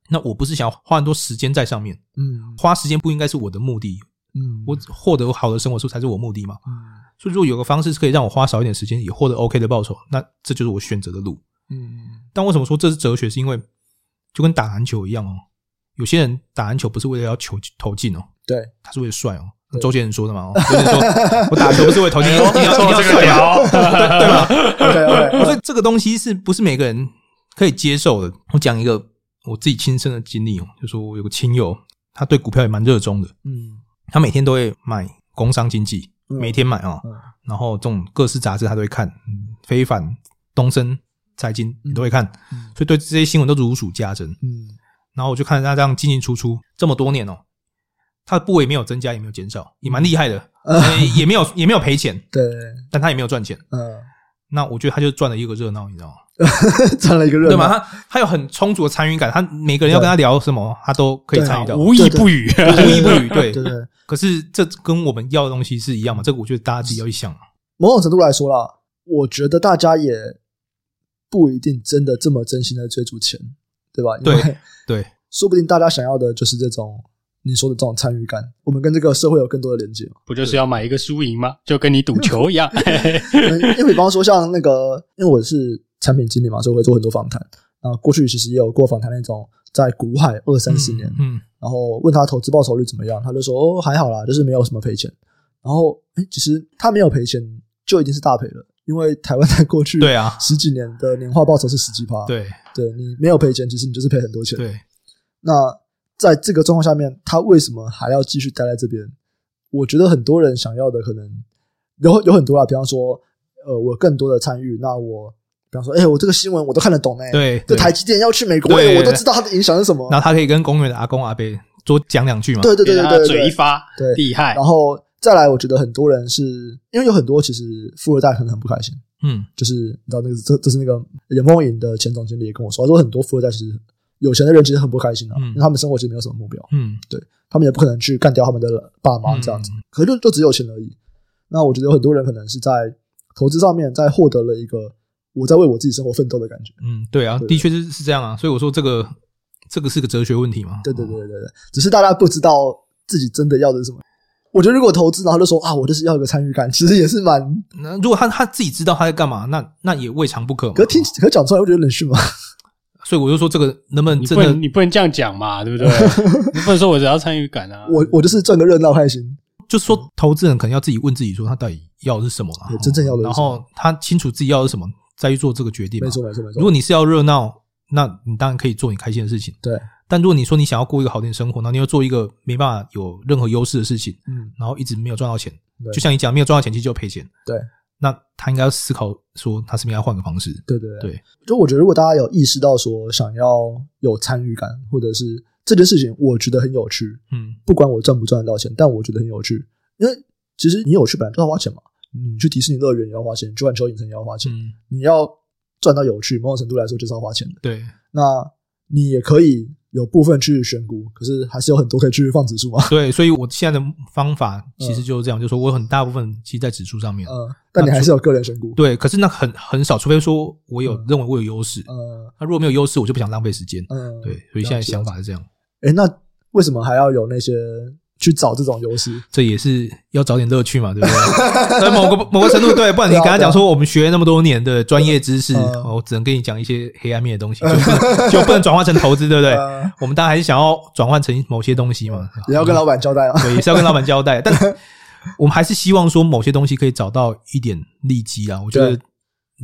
那我不是想要花很多时间在上面，嗯，花时间不应该是我的目的，嗯，我获得好的生活时候才是我目的嘛，嗯，所以如果有个方式是可以让我花少一点时间也获得 OK 的报酬，那这就是我选择的路，嗯，但为什么说这是哲学？是因为就跟打篮球一样哦，有些人打篮球不是为了要球投进哦，对，他是为了帅哦，周杰伦说的嘛，周杰伦说 *laughs* 我打球不是为了投进，一定要一定要帅哦，*laughs* 对吧？*laughs* 对对，所以这个东西是不是每个人？可以接受的。我讲一个我自己亲身的经历哦，就说我有个亲友，他对股票也蛮热衷的。嗯，他每天都会买《工商经济》，每天买啊。嗯。然后这种各式杂志他都会看，嗯，非凡、东升财经你都会看，所以对这些新闻都如数家珍。嗯。然后我就看他这样进进出出这么多年哦，他的部位没有增加，也没有减少，也蛮厉害的。*laughs* 也没有也没有赔钱。对。但他也没有赚钱。嗯。那我觉得他就赚了一个热闹，你知道吗？*laughs* 赚了一个热闹，对吗？他他有很充足的参与感，他每个人要跟他聊什么，他都可以参与到，无一不语，无一不语。对对对。可是这跟我们要的东西是一样嘛？这个我觉得大家自己要去想。某种程度来说啦，我觉得大家也不一定真的这么真心的追逐钱，对吧？对 *laughs* 对，说不定大家想要的就是这种。你说的这种参与感，我们跟这个社会有更多的连接，不就是要买一个输赢吗？就跟你赌球一样。*laughs* 因为比方说像那个，因为我是产品经理嘛，所以会做很多访谈。那，过去其实也有过访谈那种在股海二三十年，嗯，然后问他投资报酬率怎么样，他就说哦还好啦，就是没有什么赔钱。然后诶其实他没有赔钱，就已经是大赔了，因为台湾在过去对啊十几年的年化报酬是十几趴，对对，你没有赔钱，其实你就是赔很多钱。对，那在这个状况下面，他为什么还要继续待在这边？我觉得很多人想要的可能有有很多啊，比方说，呃，我更多的参与，那我比方说，哎、欸，我这个新闻我都看得懂哎、欸，对，这台积电要去美国、欸，我都知道它的影响是什么，然后他可以跟公园的阿公阿伯多讲两句嘛，对对对对对，嘴一发，对，厉害。然后再来，我觉得很多人是因为有很多其实富二代可能很不开心，嗯，就是你知道那个这这是那个严丰银的前总经理也跟我说，他说很多富二代其实有钱的人其实很不开心的、啊，嗯、因为他们生活其实没有什么目标，嗯，对他们也不可能去干掉他们的爸妈这样子，嗯、可是就就只有钱而已。那我觉得有很多人可能是在投资上面在获得了一个我在为我自己生活奋斗的感觉，嗯，对啊，对的确是是这样啊，所以我说这个。这个是个哲学问题嘛？对对对对对，只是大家不知道自己真的要的是什么。我觉得如果投资，然后就说啊，我就是要一个参与感，其实也是蛮……那如果他他自己知道他在干嘛，那那也未尝不可。可听可讲出来，我觉得冷血嘛。*laughs* 所以我就说，这个能不能真的？你不能这样讲嘛，对不对？*laughs* 你不能说我只要参与感啊。我我就是赚个热闹开心。就是说，投资人可能要自己问自己，说他到底要的是什么对？真正要的，然后他清楚自己要的是什么，再去做这个决定。没错没错没错。如果你是要热闹，那你当然可以做你开心的事情。对。但如果你说你想要过一个好点的生活，那你要做一个没办法有任何优势的事情，嗯，然后一直没有赚到钱，对就像你讲，没有赚到钱，其实就赔钱。对，那他应该要思考说，他是不是应该换个方式？对对对。对就我觉得，如果大家有意识到说想要有参与感，或者是这件事情，我觉得很有趣，嗯，不管我赚不赚得到钱，但我觉得很有趣，因为其实你有趣本来就要花钱嘛，你去迪士尼乐园也要花钱，去环球影城也要花钱，嗯，你要赚到有趣，某种程度来说就是要花钱的。对，那你也可以。有部分去选股，可是还是有很多可以去放指数嘛？*laughs* 对，所以我现在的方法其实就是这样，嗯、就是说我很大部分其实在指数上面。嗯，但你还是有个人选股。对，可是那很很少，除非说我有、嗯、认为我有优势。嗯，那如果没有优势，我就不想浪费时间。嗯，对，所以现在想法是这样。哎、欸，那为什么还要有那些？去找这种优势，这也是要找点乐趣嘛，对不对？*laughs* 在某个某个程度，对，不然你跟他讲说我们学那么多年的专业知识，*laughs* 我只能跟你讲一些黑暗面的东西，*laughs* 就不能就不能转换成投资，对不对？我们当然还是想要转换成某些东西嘛，也要跟老板交代啊，对，也是要跟老板交代。但我们还是希望说某些东西可以找到一点利基啊，我觉得。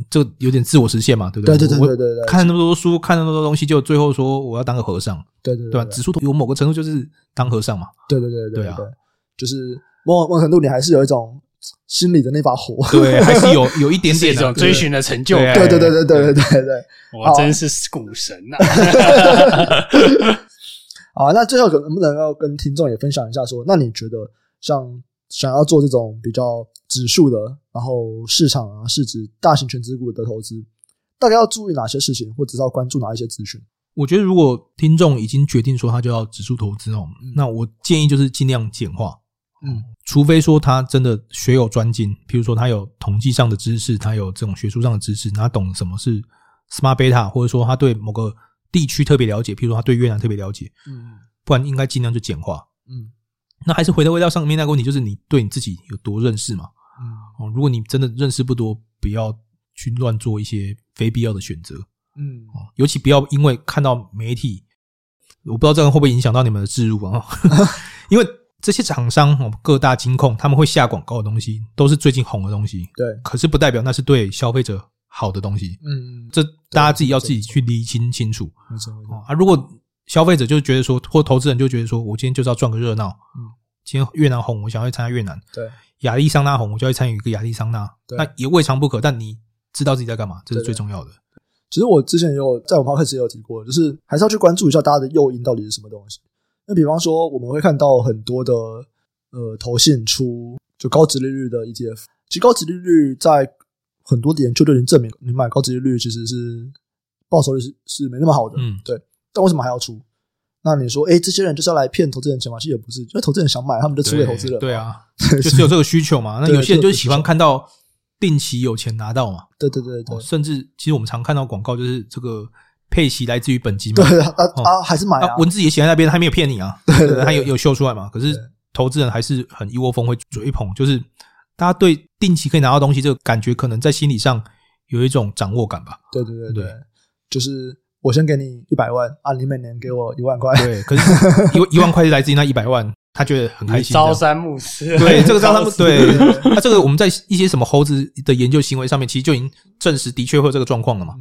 就有点自我实现嘛，对不对？对对对对对对。看那么多书，看那么多东西，就最后说我要当个和尚，对对对吧？指数有某个程度就是当和尚嘛。对对对对对啊，就是某某程度你还是有一种心里的那把火，对，还是有 *laughs* 有一点点这种追寻的成就感。对对对对对对对对，我真是股神呐！*laughs* 好，那最后可能不能要跟听众也分享一下，说，那你觉得像想要做这种比较指数的，然后市场啊、市值、大型全资股的投资，大概要注意哪些事情，或者是要关注哪一些资讯？我觉得，如果听众已经决定说他就要指数投资哦，嗯、那我建议就是尽量简化。嗯，除非说他真的学有专精，譬如说他有统计上的知识，他有这种学术上的知识，他懂什么是 Smart Beta，或者说他对某个地区特别了解，譬如说他对越南特别了解。嗯，不然应该尽量就简化。嗯，那还是回到回到上面那个问题，就是你对你自己有多认识嘛？嗯，哦，如果你真的认识不多，不要去乱做一些非必要的选择。嗯，哦，尤其不要因为看到媒体，我不知道这样会不会影响到你们的置入啊？*laughs* 因为这些厂商哦，各大金控他们会下广告的东西，都是最近红的东西。对，可是不代表那是对消费者好的东西。嗯，这大家自己要自己去厘清清楚。没错啊。如果消费者就觉得说，或投资人就觉得说我今天就是要赚个热闹。嗯，今天越南红，我想要去参加越南。对。亚利桑那红，我就要参与一个亚利桑那，对那也未尝不可。但你知道自己在干嘛，这是最重要的。其实我之前也有在我们开始也有提过，就是还是要去关注一下大家的诱因到底是什么东西。那比方说，我们会看到很多的呃投信出就高值利率的 ETF，其实高值利率在很多点就都已经证明，你买高值利率其实是报酬率是是没那么好的。嗯，对。但为什么还要出？那你说，哎，这些人就是要来骗投资人钱吗？其实也不是，因为投资人想买，他们就出给投资人。对啊，*laughs* 就是有这个需求嘛。那有些人就是喜欢看到定期有钱拿到嘛。对对对对。甚至其实我们常看到广告，就是这个配息来自于本金嘛。对啊啊，还是买啊。文字也写在那边，他没有骗你啊。*laughs* 对对，他有有秀出来嘛。可是投资人还是很一窝蜂会追捧，就是大家对定期可以拿到东西这个感觉，可能在心理上有一种掌握感吧。对对对对，就是。我先给你一百万啊，你每年给我一万块。对，可是一一万块是来自于那一百万，他觉得很开心。朝三暮四，对 *laughs* 这个朝三暮四对，那这个我们在一些什么猴子的研究行为上面，其实就已经证实的确会有这个状况了嘛。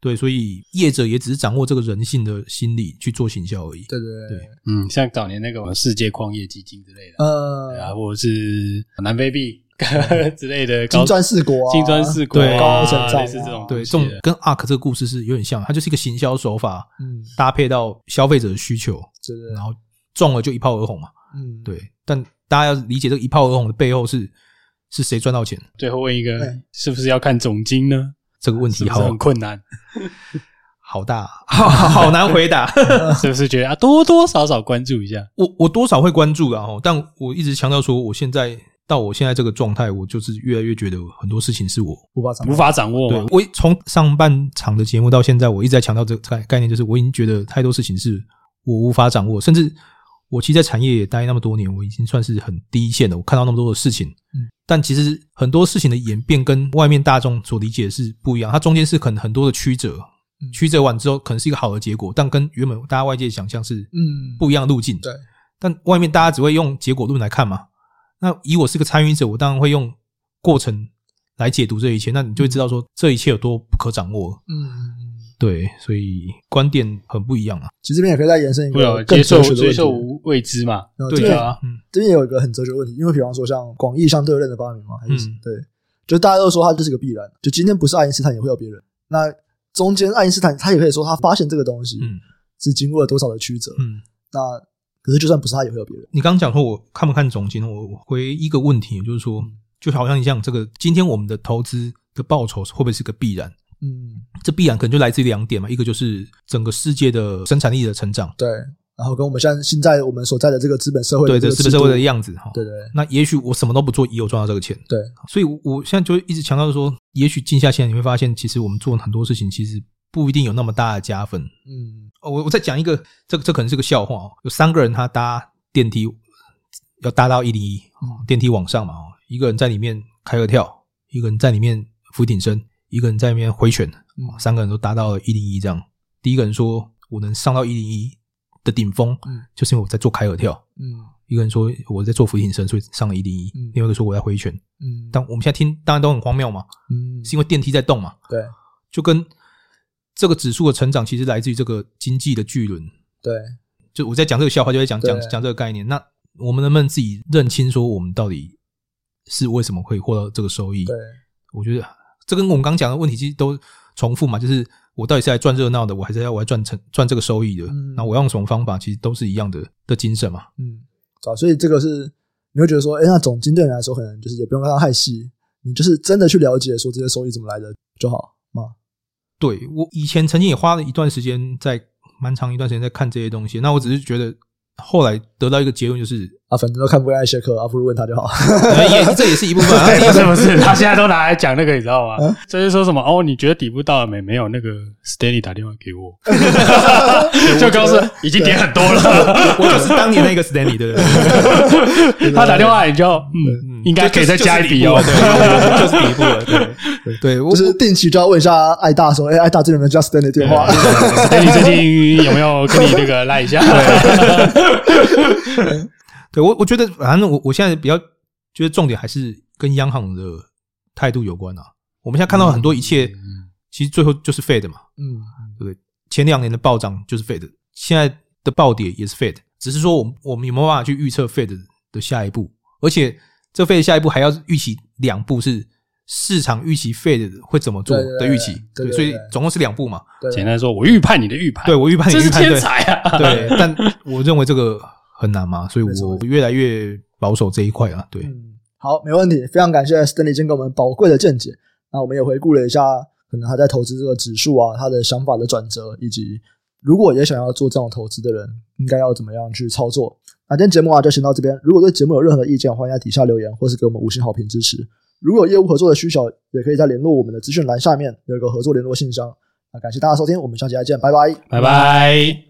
对，所以业者也只是掌握这个人性的心理去做行销而已。对对对，对，嗯，像早年那个世界矿业基金之类的，呃，啊，或者是南非币 *laughs* 之类的，金砖四国，金砖四国，对，高成长，类似这种，对，这种跟 ARK 这个故事是有点像，它就是一个行销手法，嗯，搭配到消费者的需求，然后中了就一炮而红嘛，嗯，对，但大家要理解这个一炮而红的背后是是谁赚到钱？最后问一个，是不是要看总金呢？这个问题好。很困难。*laughs* 好大，好 *laughs* 好难回答，是不是觉得啊？多多少少关注一下，我我多少会关注啊，但我一直强调说，我现在到我现在这个状态，我就是越来越觉得很多事情是我无法掌握无法掌握。对，我从上半场的节目到现在，我一直在强调这个概概念，就是我已经觉得太多事情是我无法掌握，甚至我其实，在产业也待那么多年，我已经算是很低一线的。我看到那么多的事情，嗯，但其实很多事情的演变跟外面大众所理解的是不一样，它中间是很很多的曲折。曲折完之后，可能是一个好的结果，但跟原本大家外界想象是嗯不一样的路径。对，但外面大家只会用结果论来看嘛。那以我是个参与者，我当然会用过程来解读这一切。那你就会知道说这一切有多不可掌握。嗯，对，所以观点很不一样啊。其实这边也可以再延伸一个接受接受未知嘛。对啊，嗯，这边也有一个很哲学问题，因为比方说像广义相对论的发明嘛，还是对，就大家都说它就是个必然。就今天不是爱因斯坦，也会有别人。那中间，爱因斯坦他也可以说他发现这个东西，嗯，是经过了多少的曲折，嗯，那可是就算不是他，也会有别人。你刚刚讲说，我看不看总金？我回一个问题，就是说，就好像你像这个，今天我们的投资的报酬会不会是个必然？嗯，这必然可能就来自于两点嘛，一个就是整个世界的生产力的成长，对。然后跟我们现在现在我们所在的这个资本社会对对资本社会的样子哈，对对。那也许我什么都不做，也有赚到这个钱。对，所以我现在就一直强调说，也许静下心来你会发现，其实我们做很多事情，其实不一定有那么大的加分。嗯，哦我我再讲一个，这个这可能是个笑话哦。有三个人他搭电梯要搭到一零一，电梯往上嘛，一个人在里面开合跳，一个人在里面俯挺身，一个人在里面挥拳，三个人都搭到了一零一这样。第一个人说：“我能上到一零一。”的顶峰，嗯，就是因为我在做开合跳，嗯，一个人说我在做俯挺身，所以上了一零一，另外一个说我在挥拳，嗯，但我们现在听当然都很荒谬嘛，嗯，是因为电梯在动嘛，对，就跟这个指数的成长其实来自于这个经济的巨轮，对，就我在讲这个笑话，就在讲讲讲这个概念，那我们能不能自己认清说我们到底是为什么会获得这个收益？对，我觉得这跟我们刚讲的问题其实都重复嘛，就是。我到底是来赚热闹的，我还是要我来赚成赚这个收益的？嗯，那我要用什么方法？其实都是一样的的精神嘛。嗯，好，所以这个是你会觉得说，哎，那总经对你来说可能就是也不用跟他太细，你就是真的去了解说这些收益怎么来的就好吗？对，我以前曾经也花了一段时间在蛮长一段时间在看这些东西，那我只是觉得。后来得到一个结论，就是啊，反正都看不惯艾谢克，啊，不如问他就好。*laughs* 也这也是一部分，*laughs* 是不是？*laughs* 他现在都拿来讲那个，你知道吗？就是说什么哦，你觉得底部到了没？没有，那个 Stanley 打电话给我，就告诉已经点很多了。我就是当年那个 Stanley，对不对？他打电话你就嗯嗯，应该可以再加一笔哦，对，就是底部了。对 *laughs* 对，就是定期就要问一下艾大说，哎，艾大这里有没有加 Stanley 电话？Stanley *laughs* 最近有没有跟你那个赖一下？对，*laughs* 我我觉得，反正我我现在比较觉得重点还是跟央行的态度有关啊。我们现在看到很多一切，其实最后就是 Fed 嘛，嗯，对不对？前两年的暴涨就是 Fed，现在的暴跌也是 Fed，只是说我们我们有没有办法去预测 Fed 的下一步？而且这 Fed 下一步还要预期两步，是市场预期 Fed 会怎么做的预期，对，所以总共是两步嘛。简单来说，我预判你的预判，对，我预判你的预判，这是天才啊！*laughs* 对，但我认为这个。很难嘛，*laughs* 所以我越来越保守这一块啊。对，嗯，好，没问题，非常感谢 Stanley 今天给我们宝贵的见解。那我们也回顾了一下，可能他在投资这个指数啊，他的想法的转折，以及如果也想要做这种投资的人，应该要怎么样去操作。那今天节目啊就先到这边。如果对节目有任何的意见，欢迎在底下留言，或是给我们五星好评支持。如果有业务合作的需求，也可以在联络我们的资讯栏下面有一个合作联络信箱。那感谢大家收听，我们下期再见，拜拜，拜拜。